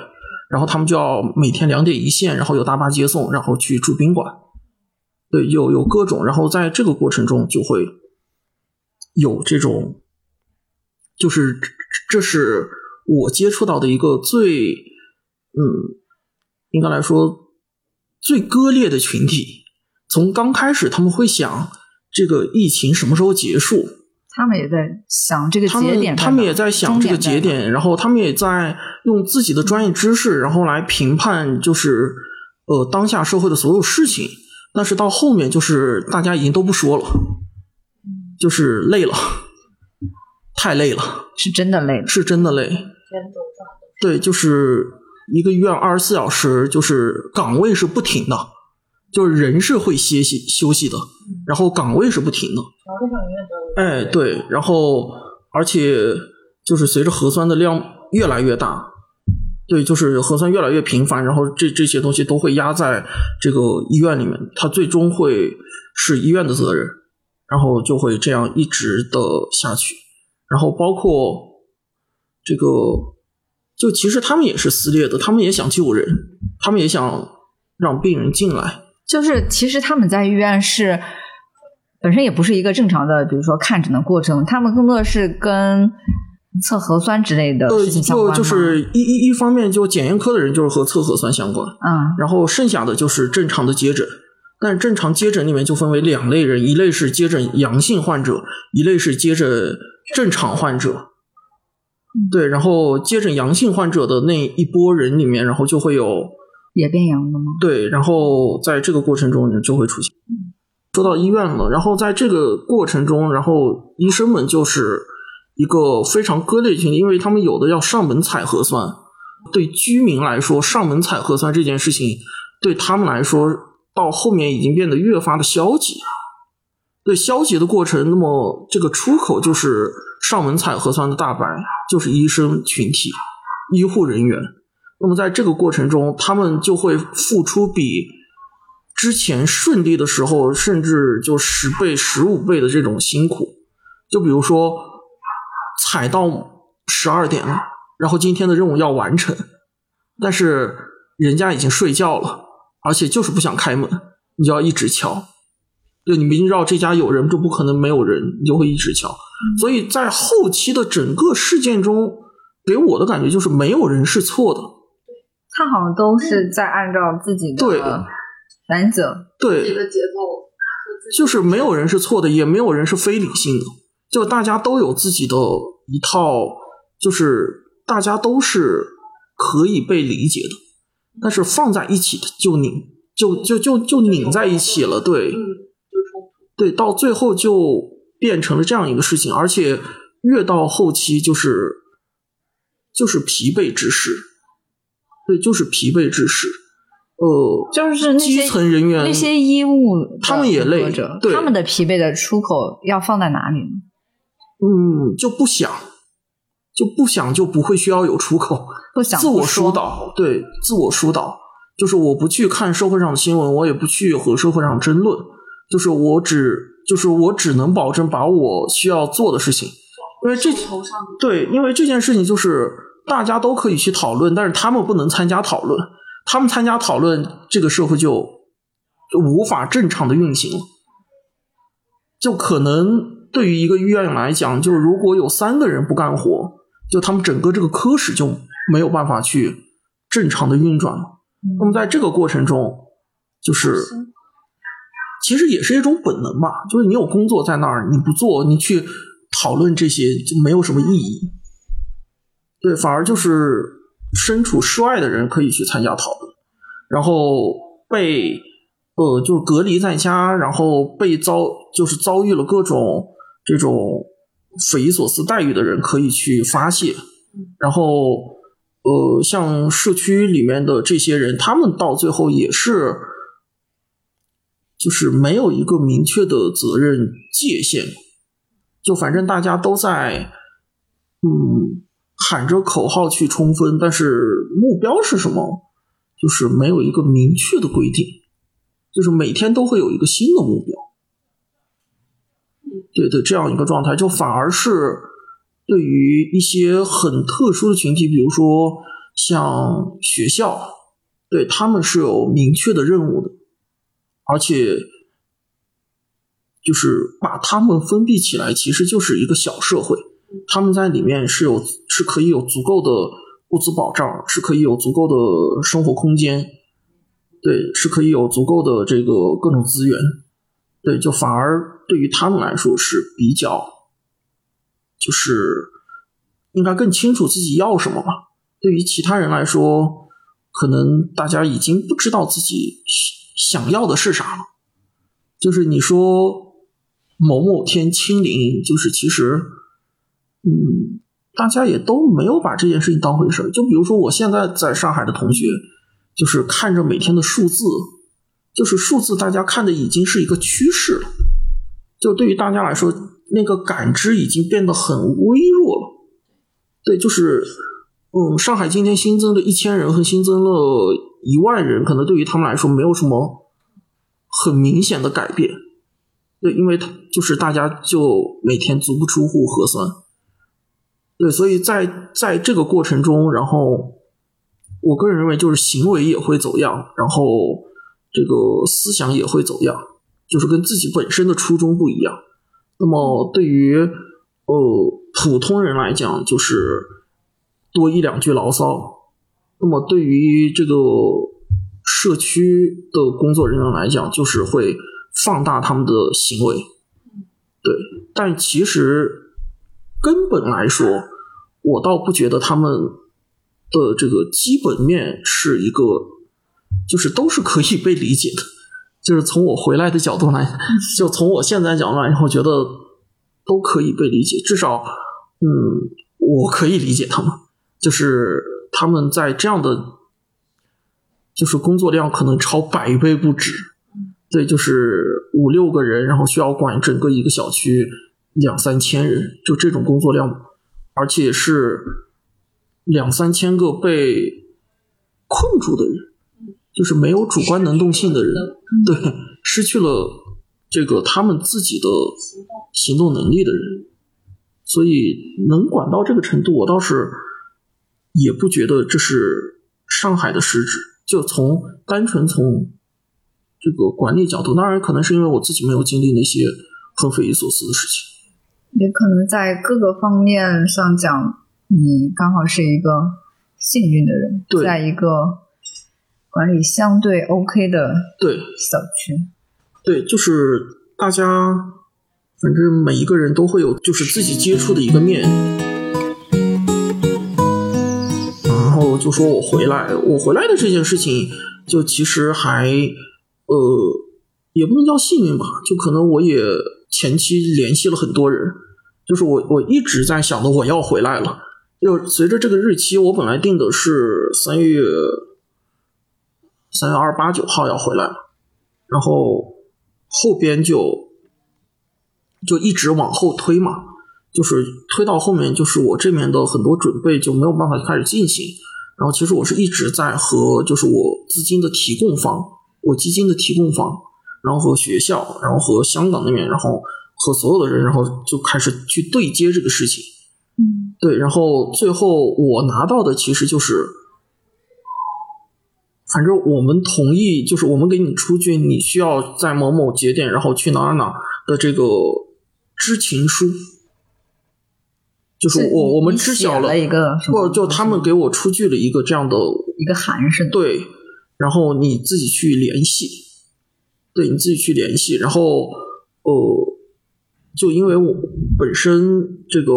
然后他们就要每天两点一线，然后有大巴接送，然后去住宾馆。对，有有各种，然后在这个过程中就会有这种，就是这是我接触到的一个最，嗯，应该来说最割裂的群体。从刚开始他们会想这个疫情什么时候结束。他们也在想这个节点，他们也在想这个节点，然后他们也在用自己的专业知识，然后来评判，就是呃当下社会的所有事情。但是到后面，就是大家已经都不说了，就是累了，太累了，是真的累，是真的累。对，就是一个医院二十四小时，就是岗位是不停的。就是人是会歇息休息的，然后岗位是不停的。哎，对，然后而且就是随着核酸的量越来越大，对，就是核酸越来越频繁，然后这这些东西都会压在这个医院里面，它最终会是医院的责任，然后就会这样一直的下去。然后包括这个，就其实他们也是撕裂的，他们也想救人，他们也想让病人进来。就是其实他们在医院是本身也不是一个正常的，比如说看诊的过程，他们更多的是跟测核酸之类的事情相关就就是一一一方面，就检验科的人就是和测核酸相关，嗯，然后剩下的就是正常的接诊。但正常接诊里面就分为两类人，一类是接诊阳性患者，一类是接诊正常患者。对，然后接诊阳性患者的那一波人里面，然后就会有。也变阳了吗？对，然后在这个过程中就会出现。说到医院了，然后在这个过程中，然后医生们就是一个非常割裂群，因为他们有的要上门采核酸。对居民来说，上门采核酸这件事情对他们来说，到后面已经变得越发的消极。对消极的过程，那么这个出口就是上门采核酸的大白，就是医生群体、医护人员。那么在这个过程中，他们就会付出比之前顺利的时候，甚至就十倍、十五倍的这种辛苦。就比如说，踩到十二点了，然后今天的任务要完成，但是人家已经睡觉了，而且就是不想开门，你就要一直敲。对你明知道这家有人，就不可能没有人，你就会一直敲。所以在后期的整个事件中，给我的感觉就是没有人是错的。他好像都是在按照自己对的原则。对，自己的节奏，就是没有人是错的，也没有人是非理性的，就大家都有自己的一套，就是大家都是可以被理解的，但是放在一起的就拧，就就就就拧在一起了，对。对，到最后就变成了这样一个事情，而且越到后期就是就是疲惫之势，对，就是疲惫之势，呃，就是那些基层人员那些医务他们也累他们的疲惫的出口要放在哪里呢？嗯，就不想，就不想，就不会需要有出口，不想自我疏导，对，自我疏导，就是我不去看社会上的新闻，我也不去和社会上争论，就是我只，就是我只能保证把我需要做的事情，因为这头上对，因为这件事情就是大家都可以去讨论，但是他们不能参加讨论，他们参加讨论，这个社会就就无法正常的运行了。就可能对于一个医院来讲，就是如果有三个人不干活，就他们整个这个科室就没有办法去正常的运转了。那么在这个过程中，就是其实也是一种本能吧，就是你有工作在那儿，你不做，你去讨论这些就没有什么意义。对，反而就是身处室外的人可以去参加讨论，然后被呃就是隔离在家，然后被遭就是遭遇了各种这种匪夷所思待遇的人可以去发泄，然后呃像社区里面的这些人，他们到最后也是就是没有一个明确的责任界限，就反正大家都在嗯喊着口号去冲锋，但是目标是什么，就是没有一个明确的规定，就是每天都会有一个新的目标。对对，这样一个状态，就反而是对于一些很特殊的群体，比如说像学校，对他们是有明确的任务的，而且就是把他们封闭起来，其实就是一个小社会。他们在里面是有是可以有足够的物资保障，是可以有足够的生活空间，对，是可以有足够的这个各种资源，对，就反而对于他们来说是比较，就是应该更清楚自己要什么吧。对于其他人来说，可能大家已经不知道自己想要的是啥了。就是你说某某天清零，就是其实。嗯，大家也都没有把这件事情当回事儿。就比如说，我现在在上海的同学，就是看着每天的数字，就是数字，大家看的已经是一个趋势了。就对于大家来说，那个感知已经变得很微弱了。对，就是，嗯，上海今天新增的一千人和新增了一万人，可能对于他们来说没有什么很明显的改变。对，因为他就是大家就每天足不出户核酸。对，所以在在这个过程中，然后我个人认为，就是行为也会走样，然后这个思想也会走样，就是跟自己本身的初衷不一样。那么对于呃普通人来讲，就是多一两句牢骚；那么对于这个社区的工作人员来讲，就是会放大他们的行为。对，但其实。根本来说，我倒不觉得他们的这个基本面是一个，就是都是可以被理解的。就是从我回来的角度来，就从我现在角度来，我觉得都可以被理解。至少，嗯，我可以理解他们，就是他们在这样的，就是工作量可能超百倍不止。对，就是五六个人，然后需要管整个一个小区。两三千人，就这种工作量，而且是两三千个被困住的人，就是没有主观能动性的人，对，失去了这个他们自己的行动能力的人，所以能管到这个程度，我倒是也不觉得这是上海的失职。就从单纯从这个管理角度，当然可能是因为我自己没有经历那些很匪夷所思的事情。也可能在各个方面上讲，你刚好是一个幸运的人，对在一个管理相对 OK 的对小区。对，就是大家，反正每一个人都会有就是自己接触的一个面。然后就说我回来，我回来的这件事情，就其实还呃，也不能叫幸运吧，就可能我也前期联系了很多人，就是我我一直在想着我要回来了。就随着这个日期，我本来定的是三月三月二十八九号要回来，然后后边就就一直往后推嘛，就是推到后面，就是我这边的很多准备就没有办法开始进行。然后其实我是一直在和就是我资金的提供方，我基金的提供方，然后和学校，然后和香港那边，然后和所有的人，然后就开始去对接这个事情。嗯，对，然后最后我拿到的其实就是，反正我们同意，就是我们给你出具你需要在某某节点，然后去哪儿哪儿的这个知情书，就是是我我们知晓写了一个什么不就他们给我出具了一个这样的一个函是的。对，然后你自己去联系，对你自己去联系，然后呃，就因为我本身这个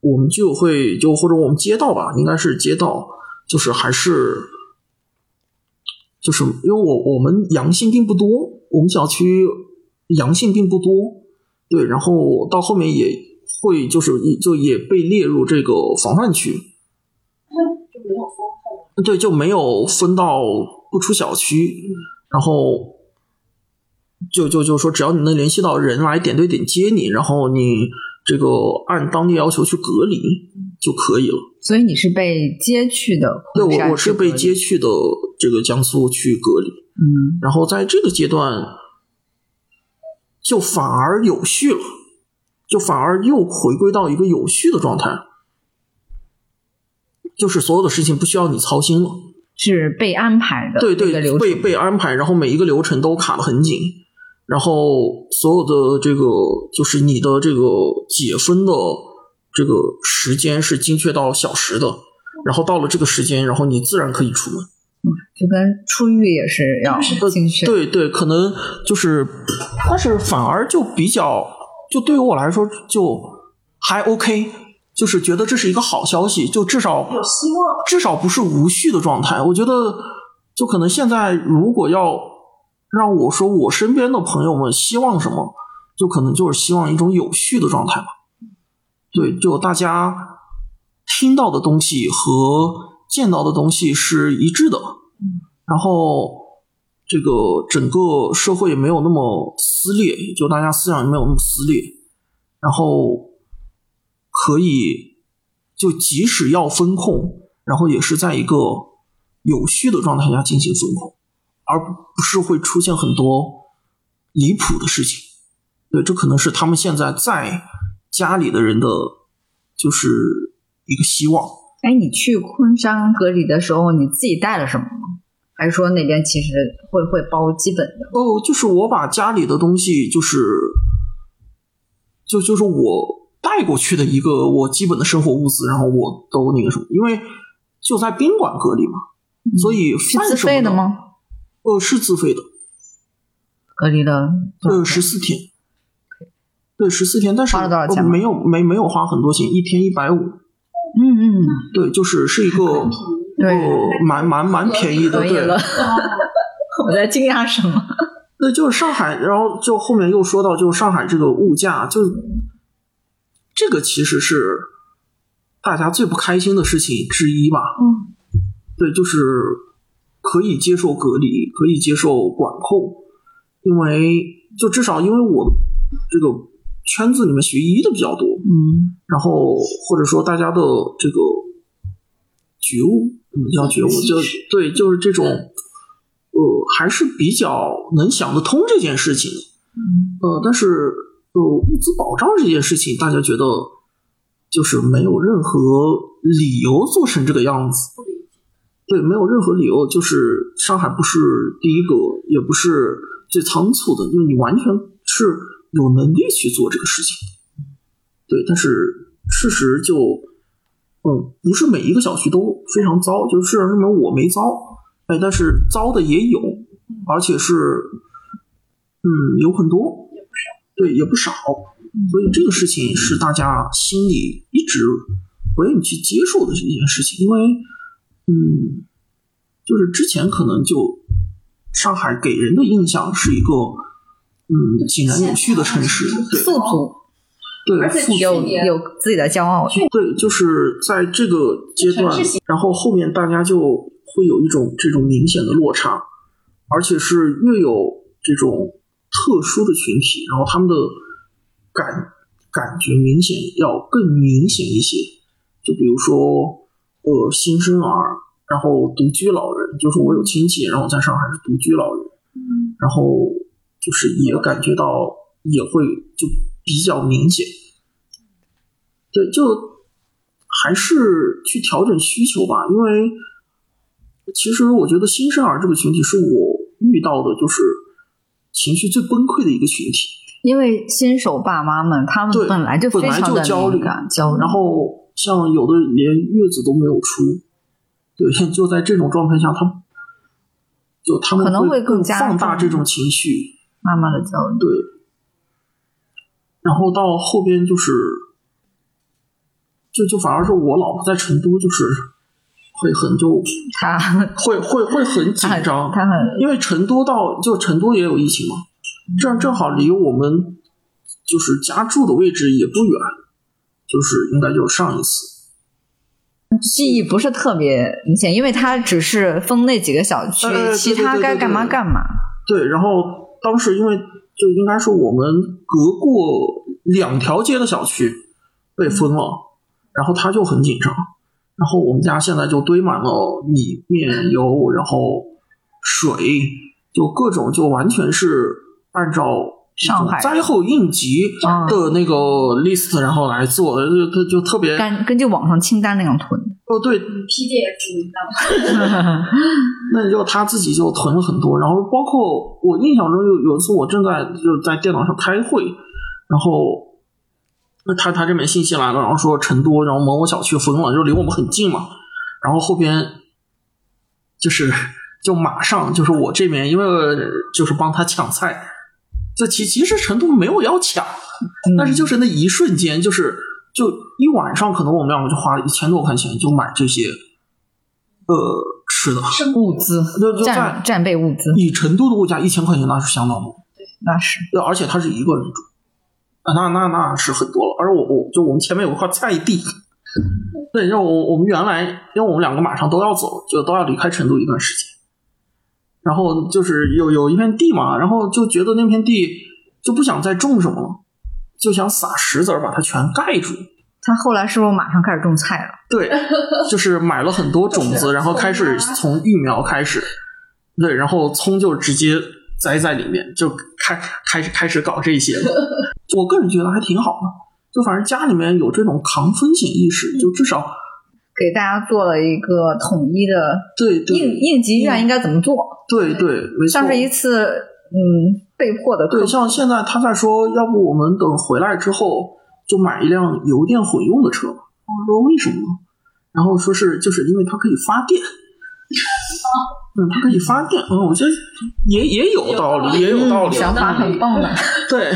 我们居委会就或者我们街道吧，应该是街道，就是还是就是因为我我们阳性并不多，我们小区阳性并不多，对，然后到后面也会就是就也被列入这个防范区。就没有封控。对，就没有分到不出小区，然后就就就说，只要你能联系到人来点对点接你，然后你这个按当地要求去隔离就可以了。所以你是被接去的对我我是被接去的这个江苏去隔离，嗯然后在这个阶段就反而有序了，就反而又回归到一个有序的状态，就是所有的事情不需要你操心了。是被安排的对对，被被安排，然后每一个流程都卡得很紧，然后所有的这个就是你的这个解封的这个时间是精确到小时的，然后到了这个时间，然后你自然可以出门。就跟出狱也是要精确。对对，可能就是，但是反而就比较，就对于我来说就还 OK，就是觉得这是一个好消息，就至少有希望。至少不是无序的状态。我觉得，就可能现在如果要让我说我身边的朋友们希望什么，就可能就是希望一种有序的状态吧。对，就大家听到的东西和见到的东西是一致的，然后这个整个社会也没有那么撕裂，就大家思想也没有那么撕裂，然后可以就即使要风控，然后也是在一个有序的状态下进行风控，而不是会出现很多离谱的事情。对，这可能是他们现在在家里的人的，就是一个希望。哎，你去昆山隔离的时候，你自己带了什么吗？还是说那边其实会会包基本的？哦，就是我把家里的东西，就是就就是我带过去的一个我基本的生活物资，然后我都那个什么，因为就在宾馆隔离嘛，所以自费的？吗？呃，是自费的，隔离了多少呃，天十四天，对，十四天，但是花了多少钱吗呃没有没没有花很多钱，一天一百五，嗯嗯，对，就是是一个对呃蛮蛮蛮便宜的，对了。我在惊讶什么？对，就是上海，然后就后面又说到，就是上海这个物价，就这个其实是大家最不开心的事情之一吧。嗯，对，就是可以接受隔离，可以接受管控，因为就至少因为我这个圈子里面学医的比较多，嗯然后或者说大家的这个觉悟，什么叫觉悟？就对，就是这种，呃，还是比较能想得通这件事情。呃，但是呃，物资保障这件事情，大家觉得就是没有任何理由做成这个样子。对，没有任何理由，就是上海不是第一个，也不是最仓促的，就是你完全是有能力去做这个事情。对，但是事实就，嗯，不是每一个小区都非常糟，就是事实证明我没糟，哎，但是糟的也有，而且是，嗯，有很多，对，也不少，所以这个事情是大家心里一直不愿意去接受的一件事情，因为。嗯，就是之前可能就上海给人的印象是一个嗯井然有序的城市，富足，对，富有有自己的骄傲，对，就是在这个阶段，然后后面大家就会有一种这种明显的落差，而且是越有这种特殊的群体，然后他们的感感觉明显要更明显一些，就比如说。呃，新生儿，然后独居老人，就是我有亲戚，然后在上海是独居老人，嗯，然后就是也感觉到也会就比较明显，对，就还是去调整需求吧，因为其实我觉得新生儿这个群体是我遇到的，就是情绪最崩溃的一个群体，因为新手爸妈们他们本来就非常的焦虑，焦虑，然后。像有的连月子都没有出，对，就在这种状态下，他就他们可能会更加放大这种情绪，妈妈的焦虑。对，然后到后边就是，就就反而是我老婆在成都，就是会很就她会会会很紧张，她很因为成都到就成都也有疫情嘛，这正好离我们就是家住的位置也不远。就是应该就是上一次，记忆不是特别明显，因为他只是封那几个小区，其他该干嘛干嘛。对，然后当时因为就应该是我们隔过两条街的小区被封了，然后他就很紧张，然后我们家现在就堆满了米面油，然后水，就各种就完全是按照。上海灾后应急的那个 list，然后来做，就就就特别根根据网上清单那样囤。哦，对，PDF。那就他自己就囤了很多，然后包括我印象中有有一次我正在就在电脑上开会，然后那他他这边信息来了，然后说成都，然后某某小区封了，就离我们很近嘛，然后后边就是就马上就是我这边因为就是帮他抢菜。这其其实成都没有要抢，但是就是那一瞬间，就是就一晚上，可能我们两个就花了一千多块钱就买这些，呃，吃的物资，战战备物资。以成都的物价，一千块钱那是相当多，对，那是。而且他是一个人住，啊，那那那是很多了。而我我就我们前面有一块菜地，对，让我我们原来，因为我们两个马上都要走，就都要离开成都一段时间。然后就是有有一片地嘛，然后就觉得那片地就不想再种什么了，就想撒石子儿把它全盖住。他后来是不是马上开始种菜了？对，就是买了很多种子，然后开始 从育苗开始，对，然后葱就直接栽在里面，就开开始开始搞这些。我个人觉得还挺好的，就反正家里面有这种抗风险意识，就至少。给大家做了一个统一的对应应急预案应该怎么做？对对，没错。像是一次嗯被迫的对，像现在他在说，要不我们等回来之后就买一辆油电混用的车。我说为什么？然后说是就是因为它可以发电。嗯，它可以发电。嗯，我觉得也也有道理，也有道理，想法很棒的。对，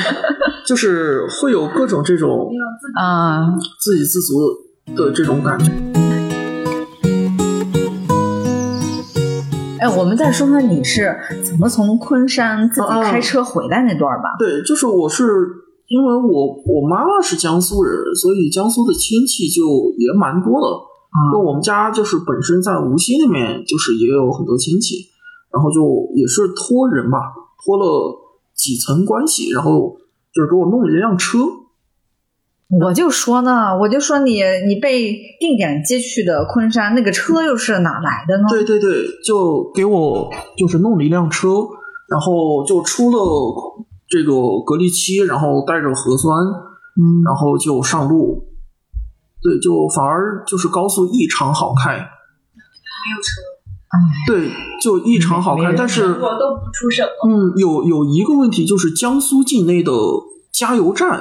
就是会有各种这种啊自给自足的这种感觉。哎，我们再说说你是怎么从昆山自己开车回来那段吧。对，就是我是因为我我妈妈是江苏人，所以江苏的亲戚就也蛮多的。那我们家就是本身在无锡那边，就是也有很多亲戚，然后就也是托人吧，托了几层关系，然后就是给我弄了一辆车。我就说呢，我就说你你被定点接去的昆山，那个车又是哪来的呢？对对对，就给我就是弄了一辆车，然后就出了这个隔离期，然后带着核酸，嗯，然后就上路。对，就反而就是高速异常好开，没有车，对，就异常好开。但是，我都不出省。嗯，有有一个问题就是江苏境内的加油站，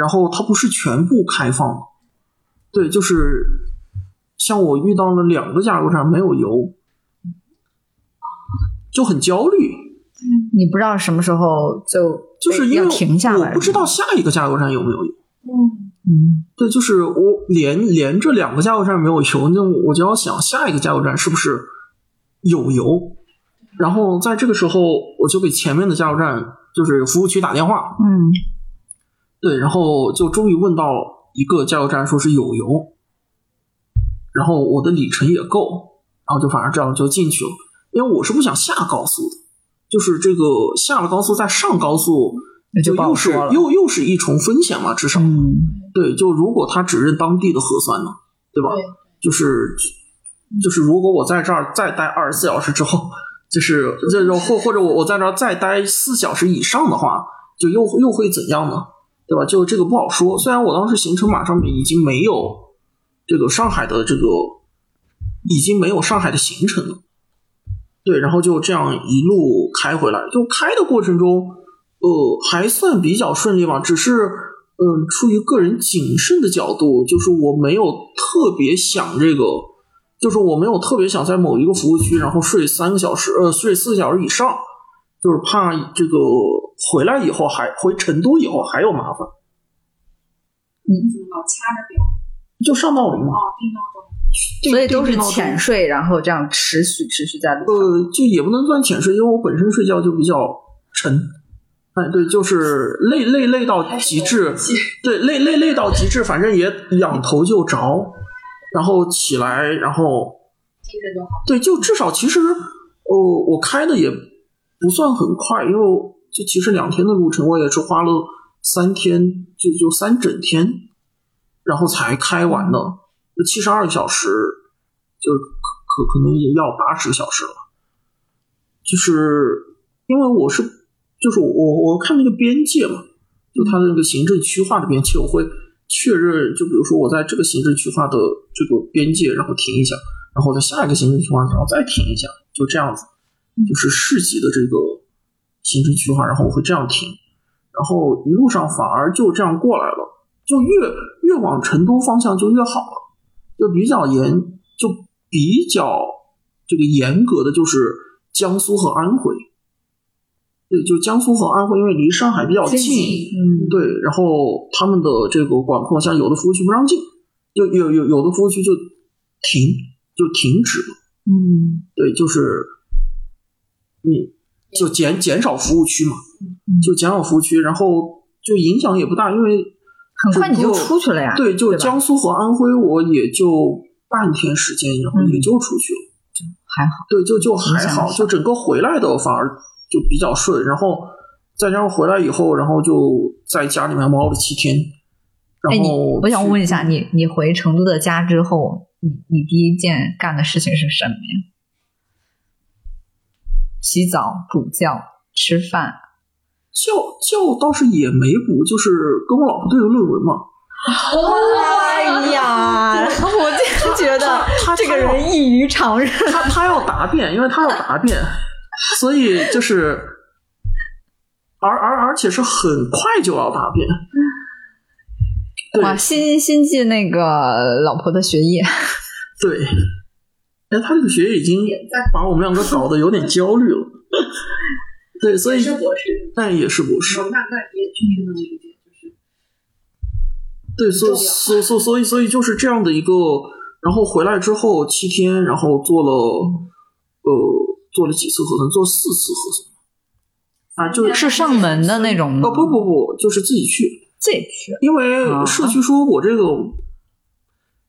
然后它不是全部开放，对，就是像我遇到了两个加油站没有油，就很焦虑，你不知道什么时候就就是因为停下来，我不知道下一个加油站有没有油。嗯，嗯，对，就是我连连着两个加油站没有油，那我就要想下一个加油站是不是有油，然后在这个时候我就给前面的加油站就是服务区打电话，嗯对，然后就终于问到一个加油站说是有油，然后我的里程也够，然后就反正这样就进去了，因为我是不想下高速的，就是这个下了高速再上高速，那就又是又又是一重风险嘛，至少。嗯对，就如果他只认当地的核酸呢，对吧？对就是就是，如果我在这儿再待二十四小时之后，就是这种或或者我我在这儿再待四小时以上的话，就又又会怎样呢？对吧？就这个不好说。虽然我当时行程码上面已经没有这个上海的这个已经没有上海的行程了，对，然后就这样一路开回来，就开的过程中，呃，还算比较顺利吧，只是。嗯，出于个人谨慎的角度，就是我没有特别想这个，就是我没有特别想在某一个服务区，然后睡三个小时，呃，睡四个小时以上，就是怕这个回来以后还回成都以后还有麻烦，你怎么老掐着表？就上闹铃嘛，哦，定闹钟。所以都是浅睡，然后这样持续持续在路。呃，就也不能算浅睡，因为我本身睡觉就比较沉。哎，对，就是累累累到极致，对，累累累到极致，反正也仰头就着，然后起来，然后精神就好。对，就至少其实，呃，我开的也不算很快，因为我就其实两天的路程，我也是花了三天，就就三整天，然后才开完的，七十二个小时，就可可可能也要八十个小时了，就是因为我是就是我我看那个边界嘛，就它的那个行政区划的边界，我会确认，就比如说我在这个行政区划的这个边界，然后停一下。然后在下一个行政区划，然后再停一下，就这样子，就是市级的这个行政区划，然后我会这样停，然后一路上反而就这样过来了，就越越往成都方向就越好了，就比较严，就比较这个严格的就是江苏和安徽，对，就江苏和安徽，因为离上海比较近，嗯，对，然后他们的这个管控，像有的服务区不让进，就有有有的服务区就停就停止了，嗯。对，就是你就减减少服务区嘛，就减少服务区，然后就影响也不大，因为很快你就出去了呀对，就江苏和安徽，我也就半天时间，然后也就出去了。就还好。对，就就还好，就整个回来的反而就比较顺，然后再加上回来以后，然后就在家里面猫了七天，哎，你然后我想问一下，你你回成都的家之后，你你第一件干的事情是什么呀？洗澡、补觉、吃饭。觉觉倒是也没补，就是跟我老婆对个论文嘛。哎呀，我就觉得他这个人异于常人。他他要答辩，因为他要答辩，所以就是，而而而且是很快就要答辩。对哇，心心系那个老婆的学业。对，哎，他这个学业已经把我们两个搞得有点焦虑了。对，所以也是博士，但也是博士。那那也确实能理解，就是对，所所所所以所以就是这样的一个，然后回来之后七天，然后做了呃做了几次核酸，做四次核酸啊，就是是上门的那种吗？哦不不不，就是自己去，自己去。因为啊社区说我这个，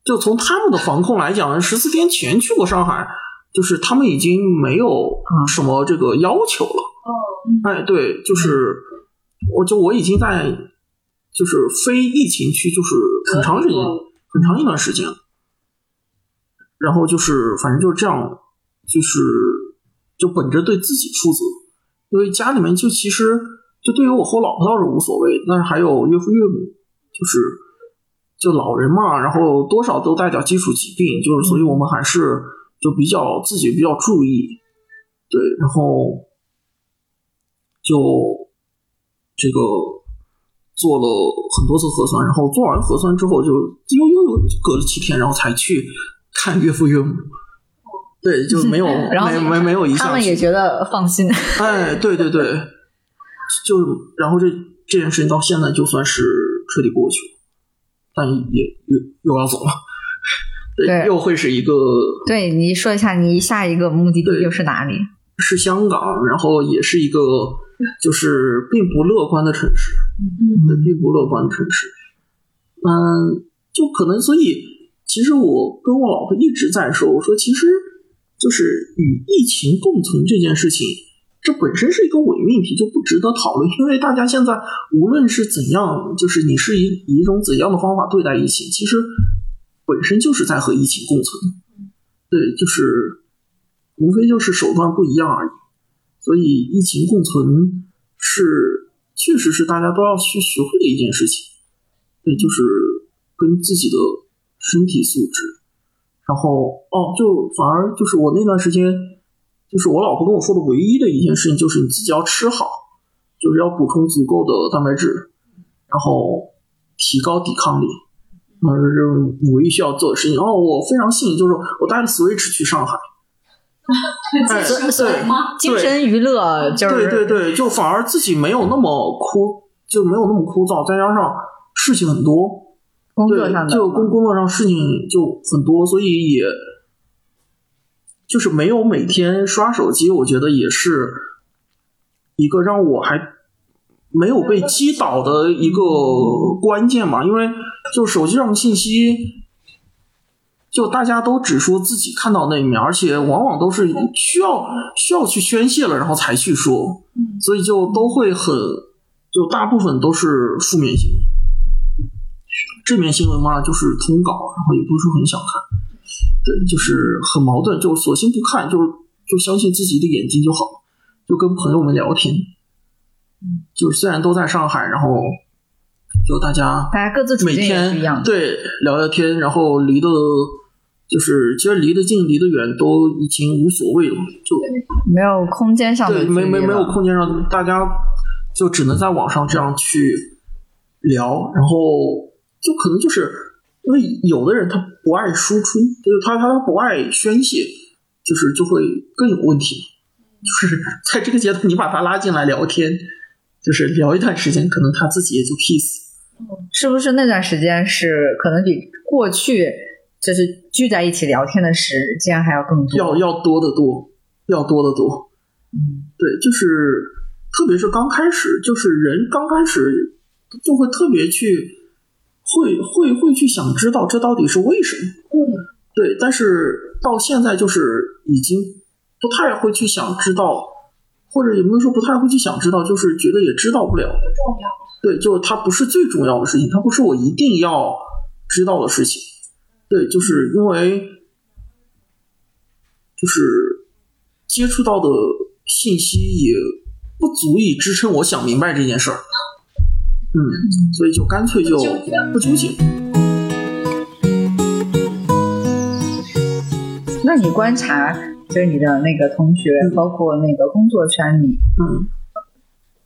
就从他们的防控来讲，十四天前去过上海，就是他们已经没有啊什么这个要求了。哦，哎，对，就是我就我已经在就是非疫情区，就是很长时间、很长一段时间。然后就是反正就是这样，就是就本着对自己负责，因为家里面就其实就对于我和我老婆倒是无所谓，但是还有岳父岳母，就是就老人嘛，然后多少都带点基础疾病，就是所以我们还是就比较自己比较注意，对，然后就这个做了很多次核酸，然后做完核酸之后就又又又隔了七天，然后才去看岳父岳母。对，就没有，然后没没没有一下他们也觉得放心。哎，对对对，就然后这这件事情到现在就算是彻底过去了，但也又又要走了，对又会是一个对你说一下，你下一个目的地又是哪里？是香港，然后也是一个就是并不乐观的城市，嗯，并不乐观的城市，嗯，就可能所以其实我跟我老婆一直在说，我说其实就是与疫情共存这件事情，这本身是一个伪命题，就不值得讨论。因为大家现在无论是怎样，就是你是以以一种怎样的方法对待疫情，其实本身就是在和疫情共存。对，就是无非就是手段不一样而已。所以疫情共存是确实是大家都要去学会的一件事情。对，就是跟自己的身体素质。然后哦，就反而就是我那段时间，就是我老婆跟我说的唯一的一件事情，就是你自己要吃好，就是要补充足够的蛋白质，然后提高抵抗力。那是你唯一需要做的事情。哦，我非常幸运，就是我带着 Switch 去上海。哎精神对吗？精神娱乐就是对对对，就反而自己没有那么枯，就没有那么枯燥，再加上事情很多，对工作上，的就工工作上事情就很多，所以也就是没有每天刷手机，我觉得也是一个让我还没有被击倒的一个关键嘛，因为就手机上的信息。就大家都只说自己看到那一面，而且往往都是需要需要去宣泄了，然后才去说，所以就都会很，就大部分都是负面新闻。正面新闻嘛，就是通稿，然后也不是很想看，对，就是很矛盾，就索性不看，就就相信自己的眼睛就好，就跟朋友们聊天，就是虽然都在上海，然后就大家大家各自每天。对聊聊天，然后离的，就是其实离得近离得远都已经无所谓了，就没有空间上的对没没没有空间上大家就只能在网上这样去聊，然后就可能就是因为有的人他不爱输出，就是他他不爱宣泄，就是就会更有问题。就是 在这个阶段，你把他拉进来聊天，就是聊一段时间，可能他自己也就 peace。是不是那段时间是可能比过去就是聚在一起聊天的时间还要更多？要要多得多，要多得多。嗯，对，就是特别是刚开始，就是人刚开始就会特别去，会会会去想知道这到底是为什么。嗯，对，但是到现在就是已经不太会去想知道，或者也不能说不太会去想知道，就是觉得也知道不了。重要。对，就是它不是最重要的事情，它不是我一定要知道的事情。对，就是因为就是接触到的信息也不足以支撑我想明白这件事儿。嗯，所以就干脆就不纠结。那你观察就是你的那个同学，包括那个工作圈里，嗯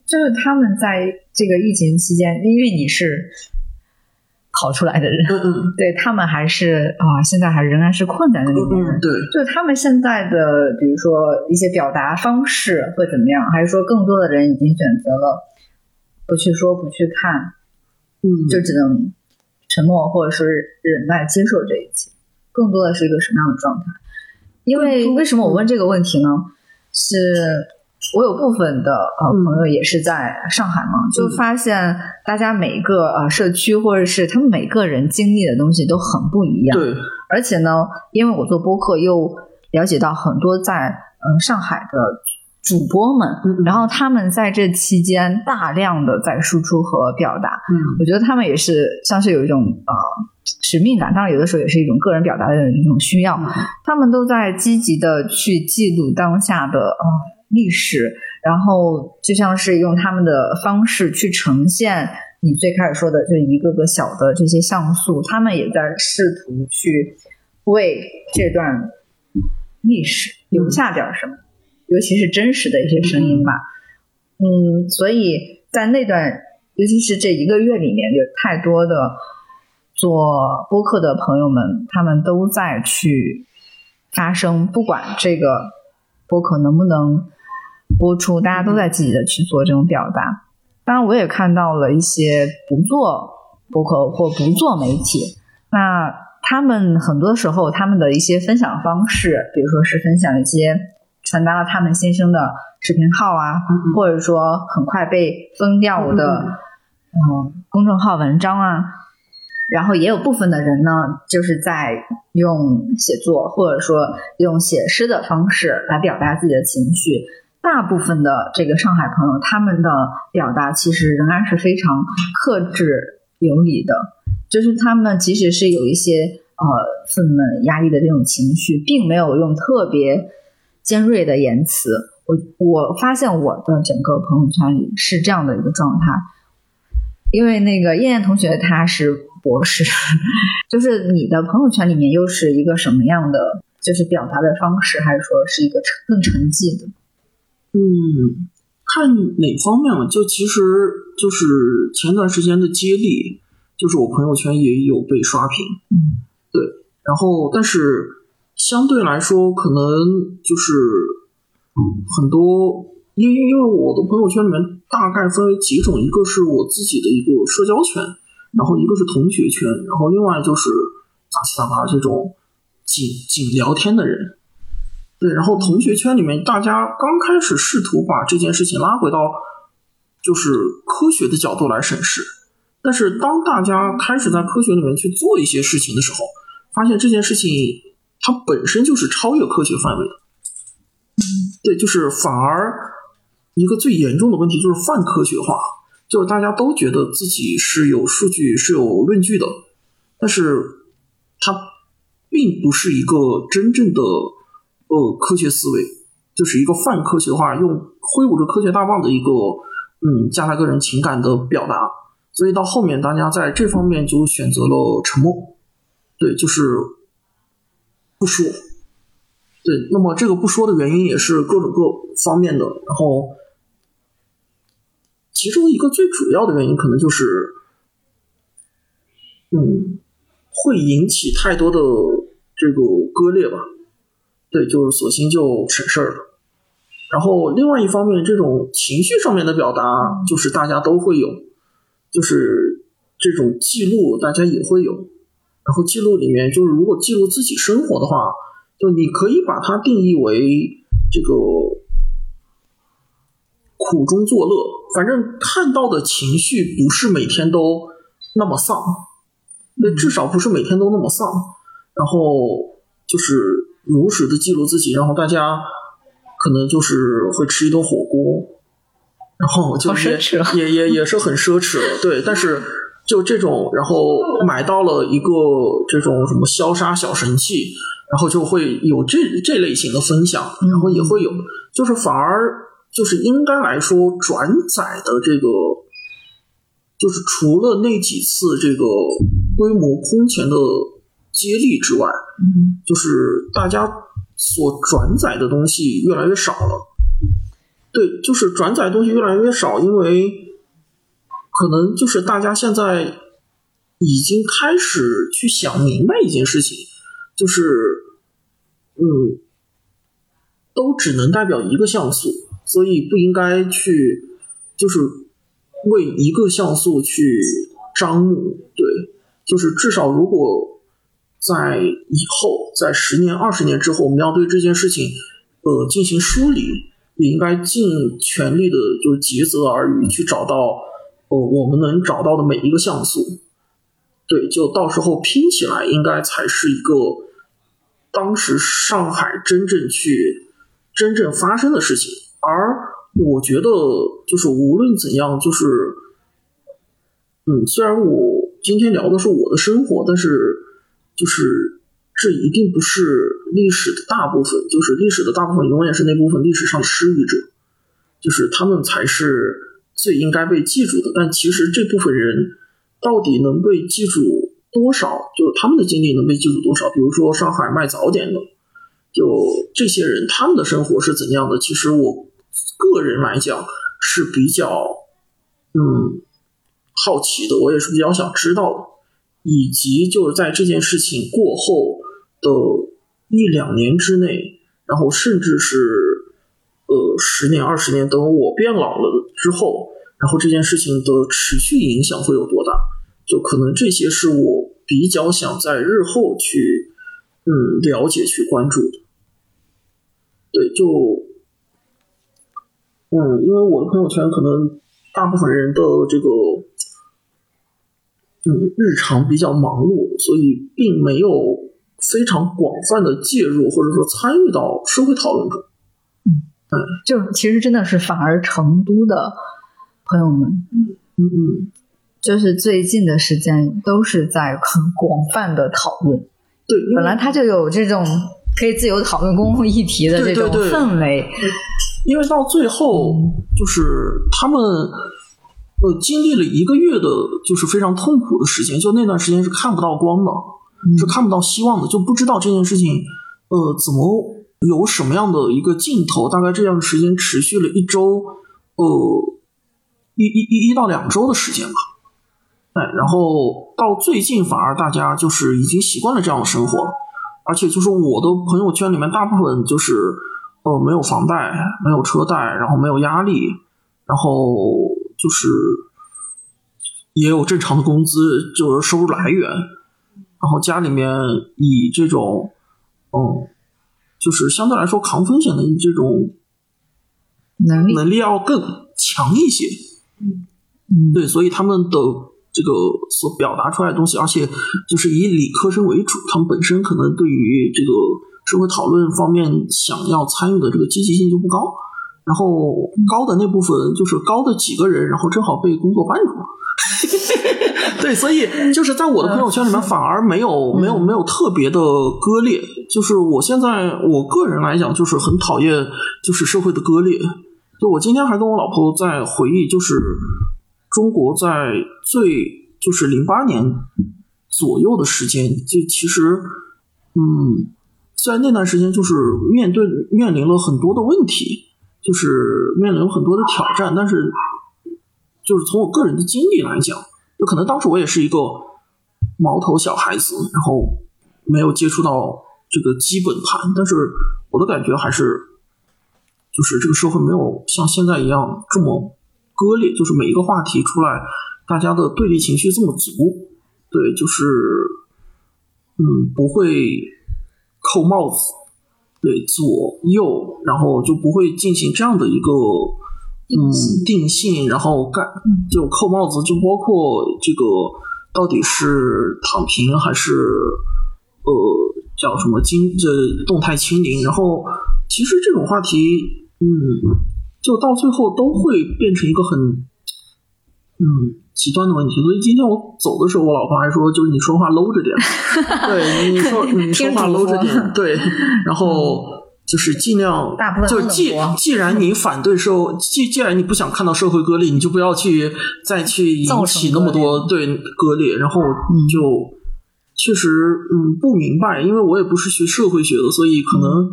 就是他们在这个疫情期间，因为你是跑出来的人，嗯嗯对他们还是啊，现在还仍然是困在那里面。嗯，对，就他们现在的，比如说一些表达方式会怎么样？还是说更多的人已经选择了不去说、不去看，嗯，就只能沉默或者是忍耐接受这一切？更多的是一个什么样的状态？因为为什么我问这个问题呢？是我有部分的呃嗯朋友也是在上海嘛，就发现大家每个呃社区或者是他们每个人经历的东西都很不一样。对，而且呢，因为我做播客，又了解到很多在嗯、呃上海的主播们，然后他们在这期间大量的在输出和表达，嗯。我觉得他们也是像是有一种呃使命感，当然有的时候也是一种个人表达的一种需要。嗯。他们都在积极的去记录当下的呃历史，然后就像是用他们的方式去呈现你最开始说的，这一个个小的这些像素，他们也在试图去为这段历史留下点什么，尤其是真实的一些声音吧。嗯，所以在那段，尤其是这一个月里面，有太多的做播客的朋友们，他们都在去发声，不管这个播客能不能播出，大家都在积极的去做这种表达。当然，我也看到了一些不做播客或不做媒体，那他们很多时候他们的一些分享方式，比如说是分享一些传达了他们新生的视频号啊，嗯或者说很快被封掉的嗯公众号文章啊，然后也有部分的人呢，就是在用写作或者说用写诗的方式来表达自己的情绪。大部分的这个上海朋友，他们的表达其实仍然是非常克制有理的，就是他们即使是有一些呃愤懑、压抑的这种情绪，并没有用特别尖锐的言辞。我我发现我的整个朋友圈里是这样的一个状态，因为那个燕燕同学他是博士，就是你的朋友圈里面又是一个什么样的就是表达的方式，还是说是一个沉更沉寂的？嗯，看哪方面了？就其实就是前段时间的接力，就是我朋友圈也有被刷屏，嗯，对。然后，但是相对来说，可能就是很多，因为因为我的朋友圈里面大概分为几种，一个是我自己的一个社交圈，然后一个是同学圈，然后另外就是杂七杂八这种仅仅聊天的人。对，然后同学圈里面，大家刚开始试图把这件事情拉回到就是科学的角度来审视，但是当大家开始在科学里面去做一些事情的时候，发现这件事情它本身就是超越科学范围的。对，就是反而一个最严重的问题就是泛科学化，就是大家都觉得自己是有数据、是有论据的，但是它并不是一个真正的。呃，科学思维就是一个泛科学化，用挥舞着科学大棒的一个，嗯，加他个人情感的表达。所以到后面，大家在这方面就选择了沉默，对，就是不说。对，那么这个不说的原因也是各种各方面的。然后，其中一个最主要的原因，可能就是，嗯，会引起太多的这个割裂吧。对，就是索性就省事儿了。然后另外一方面，这种情绪上面的表达，就是大家都会有，就是这种记录，大家也会有。然后记录里面，就是如果记录自己生活的话，就你可以把它定义为这个苦中作乐。反正看到的情绪不是每天都那么丧，那至少不是每天都那么丧。然后就是。如实的记录自己，然后大家可能就是会吃一顿火锅，然后就也也也也是很奢侈，对。但是就这种，然后买到了一个这种什么消杀小神器，然后就会有这这类型的分享，然后也会有，就是反而就是应该来说转载的这个，就是除了那几次这个规模空前的。接力之外，嗯，就是大家所转载的东西越来越少了。对，就是转载东西越来越少，因为可能就是大家现在已经开始去想明白一件事情，就是嗯，都只能代表一个像素，所以不应该去就是为一个像素去张目。对，就是至少如果。在以后，在十年、二十年之后，我们要对这件事情，呃，进行梳理，也应该尽全力的，就是竭泽而渔，去找到，呃，我们能找到的每一个像素。对，就到时候拼起来，应该才是一个当时上海真正去真正发生的事情。而我觉得，就是无论怎样，就是，嗯，虽然我今天聊的是我的生活，但是就是这一定不是历史的大部分，就是历史的大部分永远是那部分历史上的失语者，就是他们才是最应该被记住的。但其实这部分人到底能被记住多少？就是他们的经历能被记住多少？比如说上海卖早点的。就这些人，他们的生活是怎样的？其实我个人来讲是比较嗯好奇的，我也是比较想知道的。以及就是在这件事情过后的一两年之内，然后甚至是呃十年、二十年，等我变老了之后，然后这件事情的持续影响会有多大？就可能这些是我比较想在日后去嗯了解、去关注的。对，就，嗯，因为我的朋友圈可能大部分人的这个，嗯，日常比较忙碌，所以并没有非常广泛的介入或者说参与到社会讨论中。就其实真的是反而成都的朋友们，嗯嗯，就是最近的时间都是在很广泛的讨论。对，本来他就有这种。可以自由讨论公共议题的这种氛围，因为到最后就是他们呃经历了一个月的，就是非常痛苦的时间，就那段时间是看不到光的，是看不到希望的，就不知道这件事情呃怎么有什么样的一个镜头。大概这样的时间持续了一周，呃一一一一到两周的时间吧。哎，然后到最近反而大家就是已经习惯了这样的生活。而且就是我的朋友圈里面，大部分就是呃没有房贷，没有车贷，然后没有压力，然后就是也有正常的工资，就是收入来源，然后家里面以这种嗯，就是相对来说扛风险的这种能力能力要更强一些，嗯，对，所以他们的。这个所表达出来的东西，而且就是以理科生为主，他们本身可能对于这个社会讨论方面想要参与的这个积极性就不高。然后高的那部分就是高的几个人，然后正好被工作绊住了。对，所以就是在我的朋友圈里面，反而没有没有没有特别的割裂。就是我现在我个人来讲，就是很讨厌就是社会的割裂。就我今天还跟我老婆在回忆，就是。中国在最就是零八年左右的时间，就其实，嗯，虽然那段时间就是面对面临了很多的问题，就是面临了很多的挑战，但是，就是从我个人的经历来讲，就可能当时我也是一个毛头小孩子，然后没有接触到这个基本盘，但是我的感觉还是，就是这个社会没有像现在一样这么。割裂就是每一个话题出来，大家的对立情绪这么足，对，就是嗯，不会扣帽子，对，左右，然后就不会进行这样的一个嗯。定性，然后盖就扣帽子，就包括这个到底是躺平还是呃叫什么经这动态清零，然后其实这种话题嗯。就到最后都会变成一个很，嗯，极端的问题。所以今天我走的时候，我老婆还说，就是你说话搂着点，对，你说你说话搂着点，对，然后就是尽量，就既既然你反对社，既既然你不想看到社会割裂，你就不要去再去引起那么多对割裂。然后就确实，嗯，不明白，因为我也不是学社会学的，所以可能，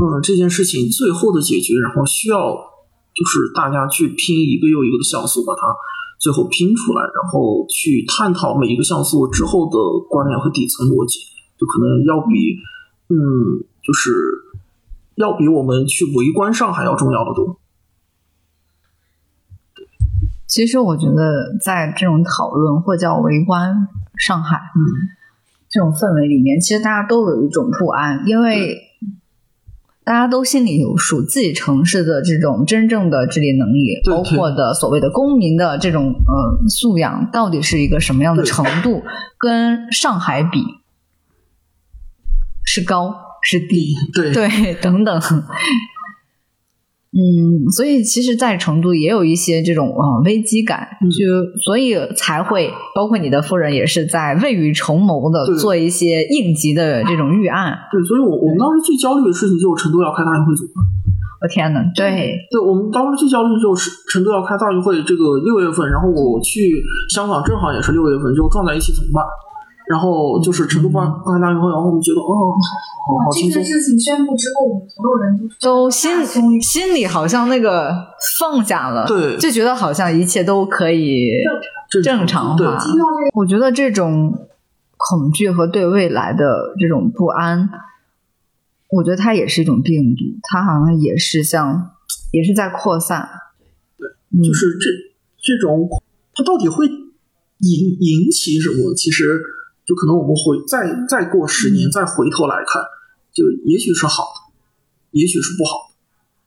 嗯，这件事情最后的解决，然后需要。就是大家去拼一个又一个的像素，把它最后拼出来，然后去探讨每一个像素之后的关联和底层逻辑，就可能要比嗯，就是要比我们去围观上海要重要的多。其实我觉得，在这种讨论或叫围观上海，嗯，这种氛围里面，其实大家都有一种不安，因为。大家都心里有数，自己城市的这种真正的治理能力，包括的所谓的公民的这种呃素养，到底是一个什么样的程度？跟上海比，是高是地？对对，等等。嗯，所以其实，在成都也有一些这种呃危机感，嗯就所以才会包括你的夫人也是在未雨绸缪的做一些应急的这种预案。对，所以我我们当时最焦虑的事情就是成都要开大运会怎么办？我、天呐，对，对，我们当时最焦虑就是成都要开大运会，这个六月份，然后我去香港正好也是六月份，就撞在一起怎么办？然后就是成都办办大运会，然后我们觉得，哦，好好轻松这件。事情宣布之后，我们所有人都都心心里好像那个放下了，对就觉得好像一切都可以正常化。我觉得这种恐惧和对未来的这种不安，我觉得它也是一种病毒，它好像也是像也是在扩散。对，就是这这种，它到底会引引起什么？其实就可能我们回再再过十年，再回头来看，就也许是好的，也许是不好的。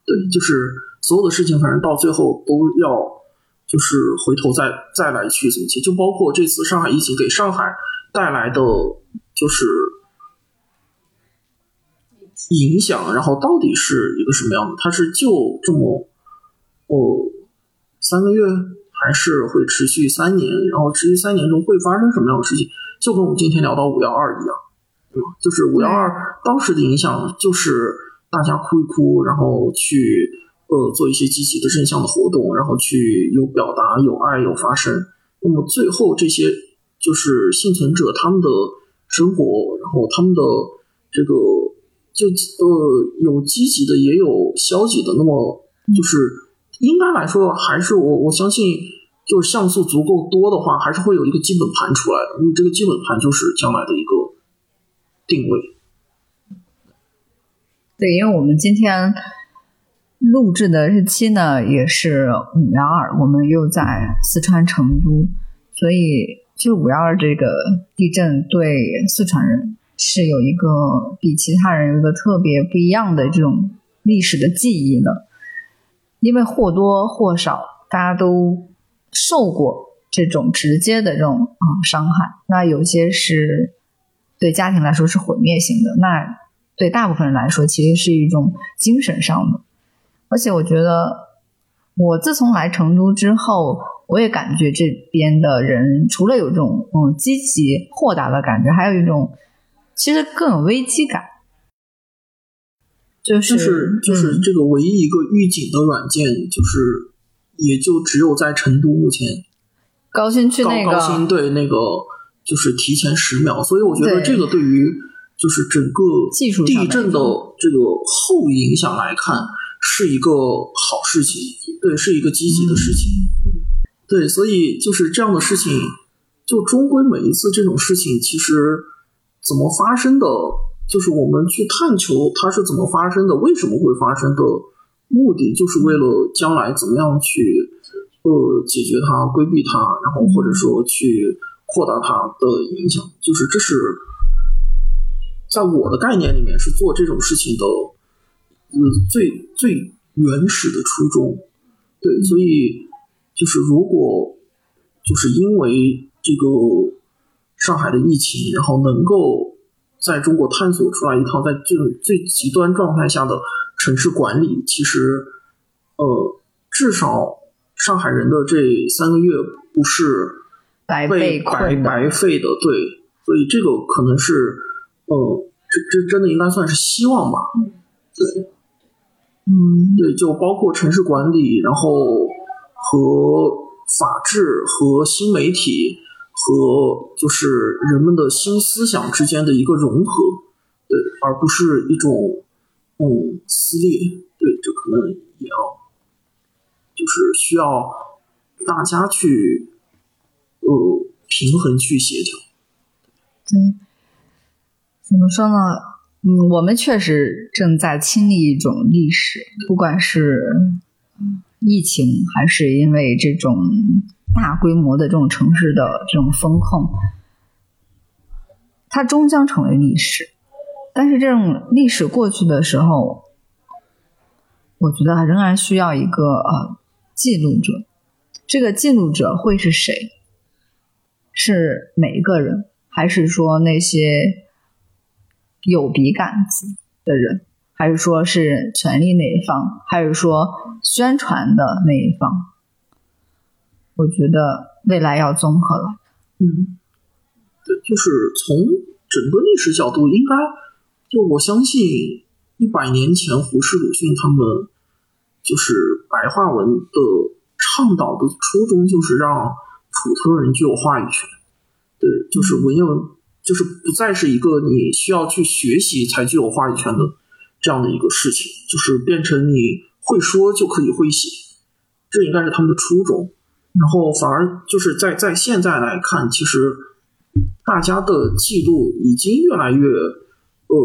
对，就是所有的事情，反正到最后都要就是回头再再来去总结。就包括这次上海疫情给上海带来的就是影响，然后到底是一个什么样的？它是就这么哦三个月，还是会持续三年？然后持续三年中会发生什么样的事情？就跟我们今天聊到五幺二一样，对吧？就是五幺二当时的影响，就是大家哭一哭，然后去呃做一些积极的正向的活动，然后去有表达、有爱、有发声。那么最后这些就是幸存者他们的生活，然后他们的这个就呃有积极的，也有消极的。那么就是应该来说，还是我我相信，就是像素足够多的话，还是会有一个基本盘出来的。因为这个基本盘就是将来的一个定位。对，因为我们今天录制的日期呢也是五幺二，我们又在四川成都，所以就五幺二这个地震对四川人是有一个比其他人有一个特别不一样的这种历史的记忆的，因为或多或少大家都受过这种直接的这种啊、伤害，那有些是对家庭来说是毁灭性的，那对大部分人来说其实是一种精神上的。而且我觉得，我自从来成都之后，我也感觉这边的人除了有这种嗯积极豁达的感觉，还有一种其实更有危机感，就是就是就是这个唯一一个预警的软件，就是也就只有在成都目前高新区高那高新个对那个就是提前十秒，所以我觉得这个对于就是整个地震的这个后影响来看，是一个好事情，对，是一个积极的事情，对，所以就是这样的事情，就终归每一次这种事情，其实怎么发生的，就是我们去探求它是怎么发生的，为什么会发生的目的，就是为了将来怎么样去呃解决它、规避它，然后或者说去扩大它的影响，就是这是在我的概念里面是做这种事情的呃最最原始的初衷。对，所以就是如果就是因为这个上海的疫情，然后能够在中国探索出来一套在这种最极端状态下的城市管理，其实呃，至少上海人的这三个月不是白被被白白费的，对，所以这个可能是呃，这这真的应该算是希望吧。对嗯对，就包括城市管理，然后和法治和新媒体和就是人们的新思想之间的一个融合，对，而不是一种嗯撕裂。对，这可能也要就是需要大家去呃平衡去协调。对，怎么说呢？嗯，我们确实正在经历一种历史，不管是疫情，还是因为这种大规模的这种城市的这种风控，它终将成为历史。但是这种历史过去的时候，我觉得仍然需要一个呃记录者。这个记录者会是谁？是每一个人，还是说那些有笔杆子的人，还是说是权力那一方，还是说宣传的那一方？我觉得未来要综合了。嗯，对，就是从整个历史角度，应该就我相信，一百年前胡适、鲁迅他们就是白话文的倡导的初衷，就是让普通人具有话语权。对，就是文言文，就是不再是一个你需要去学习才具有话语权的这样的一个事情，就是变成你会说就可以会写，这应该是他们的初衷。然后反而就是在在现在来看，其实大家的记录已经越来越呃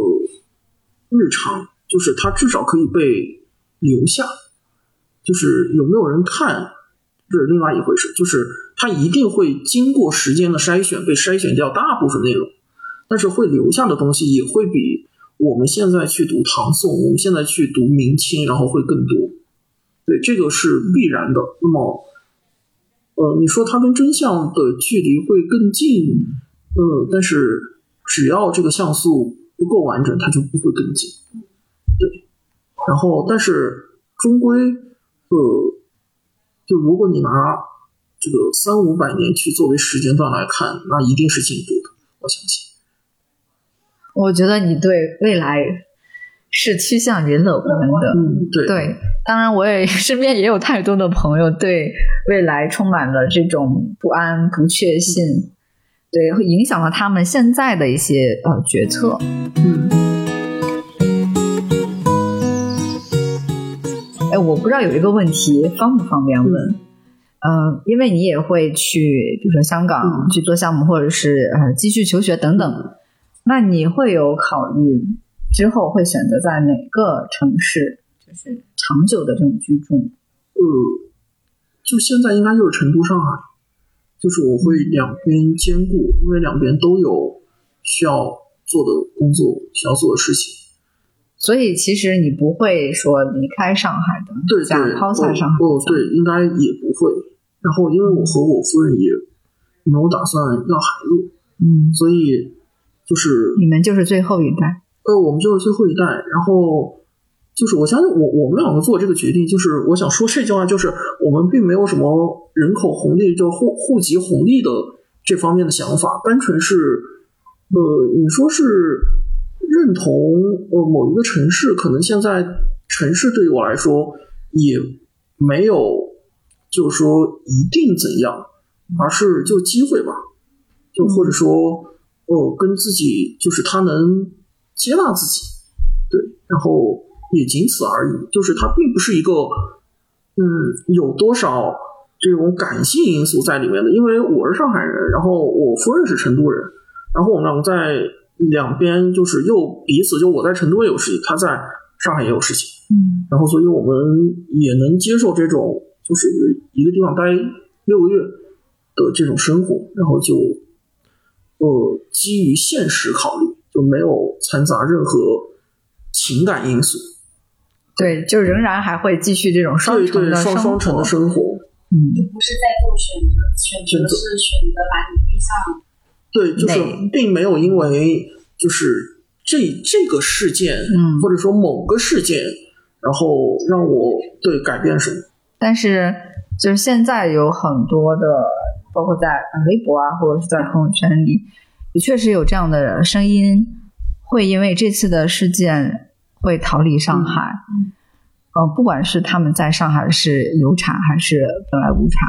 日常，就是它至少可以被留下，就是有没有人看这是另外一回事，就是它一定会经过时间的筛选，被筛选掉大部分内容，但是会留下的东西也会比我们现在去读唐宋，我们现在去读明清，然后会更多，对，这个是必然的。那么。呃，你说它跟真相的距离会更近，呃，但是只要这个像素不够完整，它就不会跟进。对，然后但是终归，呃，就如果你拿这个三五百年去作为时间段来看，那一定是进步的，我相信。我觉得你对未来。是趋向于乐观的，嗯，对对。当然，我也 身边也有太多的朋友对未来充满了这种不安、不确信，对，会影响了他们现在的一些呃决策。嗯。哎，我不知道有一个问题方不方便问？嗯，因为你也会去，比如说香港去做项目，或者是呃继续求学等等，那你会有考虑？之后会选择在哪个城市，就是长久的这种居住？呃，就现在应该就是成都、上海，就是我会两边兼顾，因为两边都有需要做的工作、需要做的事情。所以其实你不会说离开上海的，对对，抛下上海。哦，对，应该也不会。然后，因为我和我夫人也没有打算要孩子，嗯，所以就是你们就是最后一代。呃，我们就是最后一代，然后就是我相信我我们两个做这个决定，就是我想说这句话，就是我们并没有什么人口红利，就户户籍红利的这方面的想法，单纯是呃，你说是认同呃某一个城市，可能现在城市对于我来说也没有就是说一定怎样，而是就机会吧，就或者说呃跟自己就是他能。接纳自己，对，然后也仅此而已。就是它并不是一个，嗯，有多少这种感性因素在里面的。因为我是上海人，然后我夫人是成都人，然后我们两个在两边就是又彼此，就我在成都也有事情，他在上海也有事情，嗯，然后所以我们也能接受这种就是一个地方待六个月的这种生活，然后就呃基于现实考虑。就没有掺杂任何情感因素，对，就仍然还会继续这种双重的双双重的生活，嗯，就不是在做选择，选择是选择把你逼上，对，就是并没有因为就是这这个事件，嗯，或者说某个事件，然后让我对改变什么，但是就是现在有很多的，包括在微博啊，或者是在朋友圈里。也确实有这样的声音，会因为这次的事件会逃离上海。呃，不管是他们在上海是有产还是本来无产，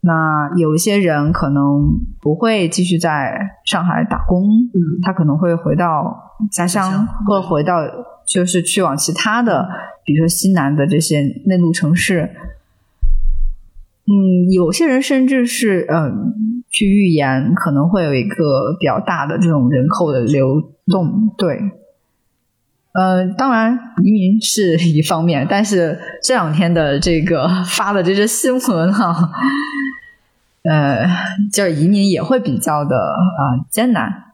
那有一些人可能不会继续在上海打工，嗯，他可能会回到家乡，或回到就是去往其他的，比如说西南的这些内陆城市。嗯，有些人甚至是嗯。去预言可能会有一个比较大的这种人口的流动，对，呃，当然移民是一方面，但是这两天的这个发的这些新闻哈，呃，就是移民也会比较的啊艰难，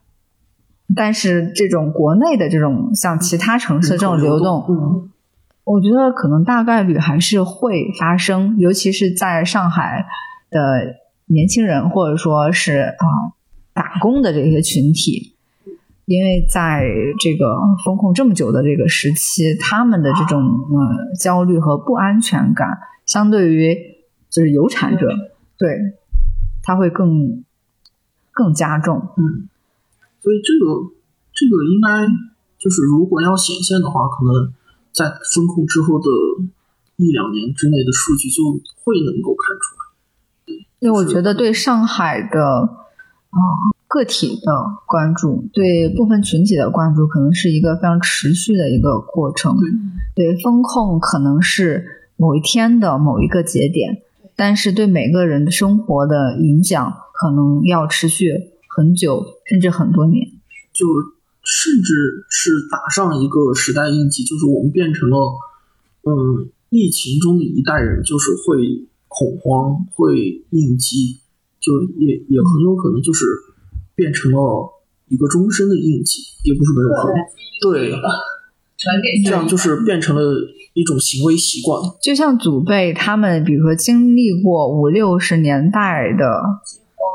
但是这种国内的这种像其他城市这种流动，嗯，我觉得可能大概率还是会发生，尤其是在上海的。年轻人或者说是啊打工的这些群体，因为在这个风控这么久的这个时期，他们的这种呃焦虑和不安全感，相对于就是有产者，对，他会更更加重。嗯，所以这个这个应该就是如果要显现的话，可能在风控之后的一两年之内的数据就会能够看出来。对，我觉得对上海的啊。个体的关注，对部分群体的关注，可能是一个非常持续的一个过程。对，风控可能是某一天的某一个节点，但是对每个人的生活的影响，可能要持续很久，甚至很多年。就甚至是打上一个时代印记，就是我们变成了，嗯，疫情中的一代人，就是会恐慌，会应激，就也也很有可能就是。变成了一个终身的印记，也不是没有可能。对，这样就是变成了一种行为习惯。就像祖辈他们，比如说经历过五六十年代的，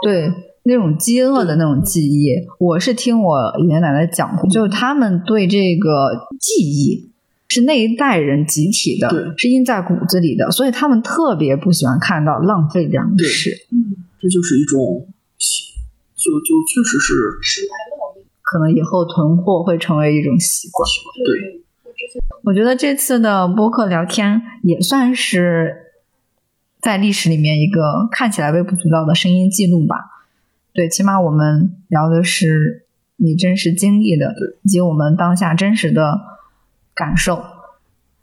对那种饥饿的那种记忆，我是听我爷爷奶奶讲过，就是他们对这个记忆是那一代人集体的，是印在骨子里的，所以他们特别不喜欢看到浪费粮食。嗯，这就是一种。就就确实是，可能以后囤货会成为一种习惯。对，我觉得这次的播客聊天也算是在历史里面一个看起来微不足道的声音记录吧。对，起码我们聊的是你真实经历的，以及我们当下真实的感受。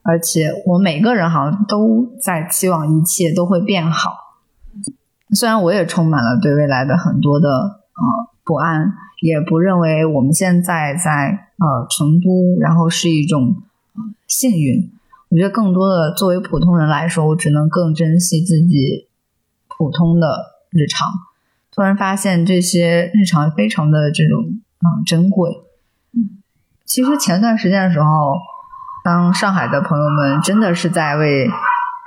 而且我每个人好像都在期望一切都会变好，虽然我也充满了对未来的很多的。呃，不安，也不认为我们现在在呃成都，然后是一种幸运。我觉得更多的作为普通人来说，我只能更珍惜自己普通的日常。突然发现这些日常非常的这种嗯珍贵。其实前段时间的时候，当上海的朋友们真的是在为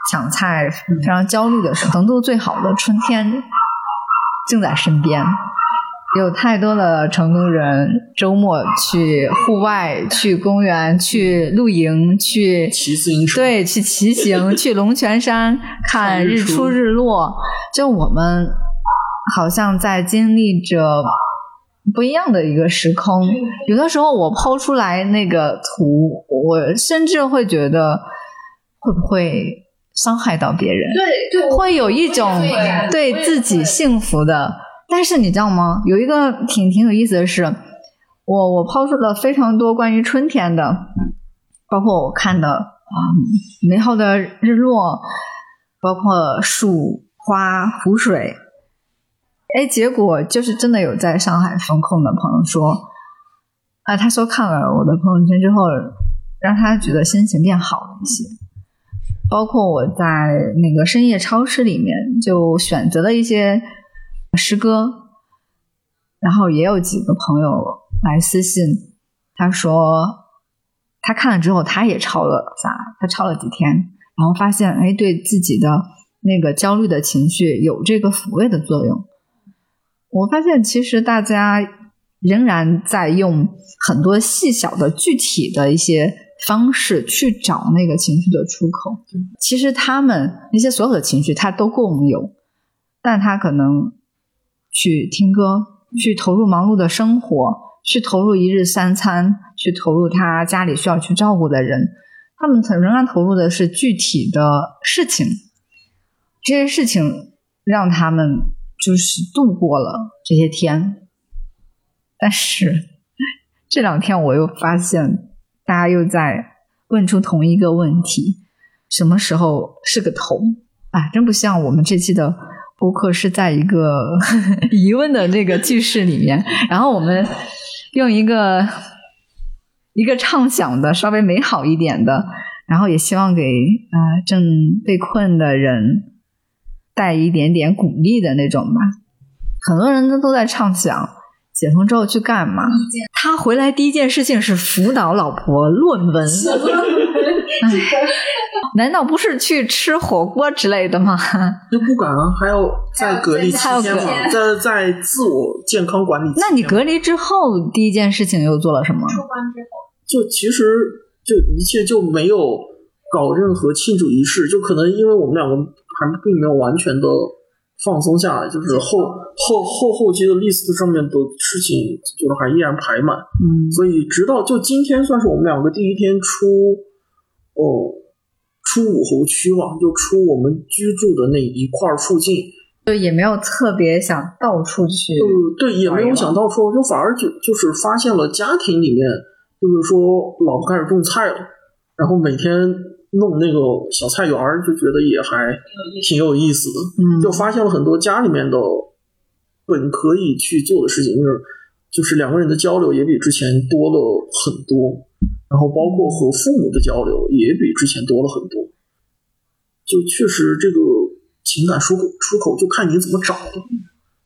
抢菜非常焦虑的时候，成都最好的春天正在身边。有太多的成都人周末去户外、去公园、去露营、去骑自行车，对，去骑行，去龙泉山看日出日落。就我们好像在经历着不一样的一个时空。有的时候我抛出来那个图，我甚至会觉得会不会伤害到别人？对，对，会有一种对自己幸福的。但是你知道吗？有一个挺挺有意思的是，我我抛出了非常多关于春天的，包括我看的啊美好的日落，包括树花湖水，哎，结果就是真的有在上海风控的朋友说，啊，他说看了我的朋友圈之后，让他觉得心情变好了一些。包括我在那个深夜超市里面就选择了一些。诗歌，然后也有几个朋友来私信，他说他看了之后，他也抄了下来，他抄了几天，然后发现哎，对自己的那个焦虑的情绪有这个抚慰的作用。我发现其实大家仍然在用很多细小的具体的一些方式去找那个情绪的出口。其实他们那些所有的情绪，他都共有，但他可能。去听歌，去投入忙碌的生活，去投入一日三餐，去投入他家里需要去照顾的人。他们仍然投入的是具体的事情，这些事情让他们就是度过了这些天。但是这两天我又发现，大家又在问出同一个问题：什么时候是个头？啊，真不像我们这期的。播客是在一个 疑问的这个句式里面，然后我们用一个一个畅想的稍微美好一点的，然后也希望给啊正被困的人带一点点鼓励的那种吧。很多人都都在畅想解封之后去干嘛？他回来第一件事情是辅导老婆论文。难道不是去吃火锅之类的吗？就不敢啊，还要在隔离期间嘛，在在自我健康管理期。那你隔离之后第一件事情又做了什么？出关之后，就其实就一切就没有搞任何庆祝仪式，就可能因为我们两个还并没有完全的放松下来，就是后后后后期的 list 上面的事情就是还依然排满，嗯所以直到就今天算是我们两个第一天出哦出武侯区嘛，就出我们居住的那一块儿附近，就也没有特别想到处去。呃，对，也没有想到说，就反而就就是发现了家庭里面，就是说老婆开始种菜了，然后每天弄那个小菜园儿，就觉得也还挺有意思的，嗯。就发现了很多家里面的本可以去做的事情，就是就是两个人的交流也比之前多了很多，然后包括和父母的交流也比之前多了很多，就确实这个情感出口出口就看你怎么找的，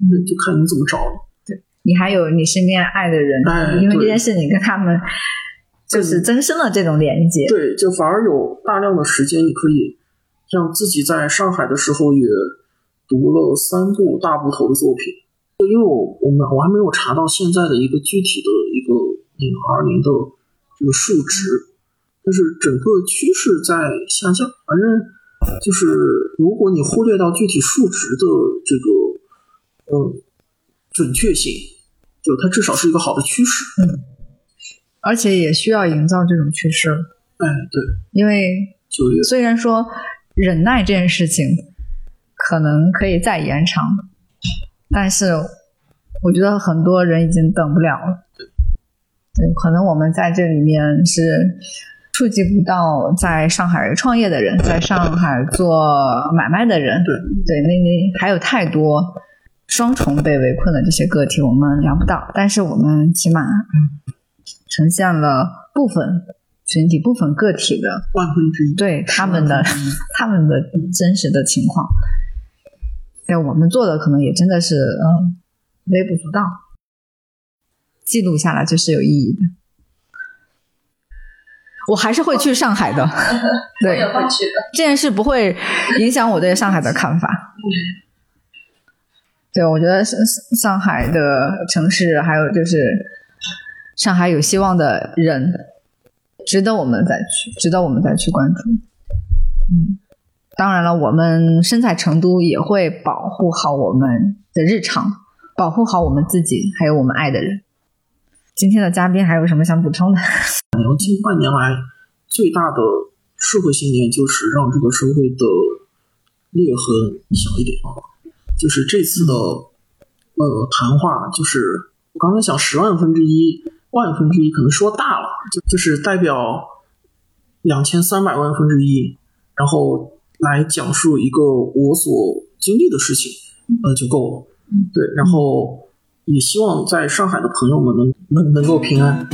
嗯，就看你怎么找了。对。你还有你身边爱的人，哎因为这件事你跟他们 就是增生了这种连接。对，就反而有大量的时间，你可以像自己在上海的时候也读了三部大部头的作品。因为我我们我还没有查到现在的一个具体的一个那个二零的这个数值，但是整个趋势在下降。反正就是如果你忽略到具体数值的这个嗯准确性，就它至少是一个好的趋势。嗯而且也需要营造这种趋势，哎，对，因为虽然说忍耐这件事情可能可以再延长，但是我觉得很多人已经等不了了。对，可能我们在这里面是触及不到在上海创业的人，在上海做买卖的人。对对，那那还有太多双重被围困的这些个体，我们聊不到，但是我们起码嗯呈现了部分群体、部分个体的万分之一。对他们的他们的真实的情况。对我们做的可能也真的是嗯微不足道，记录下来就是有意义的。我还是会去上海的，我对也会去的。这件事不会影响我对上海的看法。对，我觉得上上海的城市，还有就是上海有希望的人，值得我们再去，值得我们再去关注。嗯，当然了，我们身在成都也会保护好我们的日常，保护好我们自己，还有我们爱的人。今天的嘉宾还有什么想补充的？然后近半年来最大的社会信念就是让这个社会的裂痕小一点啊。就是这次的呃谈话，就是我刚才想十万分之一、万分之一，可能说大了，就就是代表两千三百万分之一，然后来讲述一个我所经历的事情，呃就够了。对，然后也希望在上海的朋友们能能能够平安。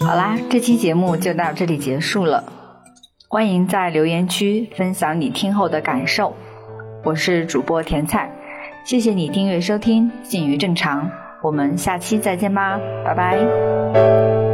好啦，这期节目就到这里结束了。欢迎在留言区分享你听后的感受。我是主播甜菜，谢谢你订阅收听《近于正常》，我们下期再见吧，拜拜。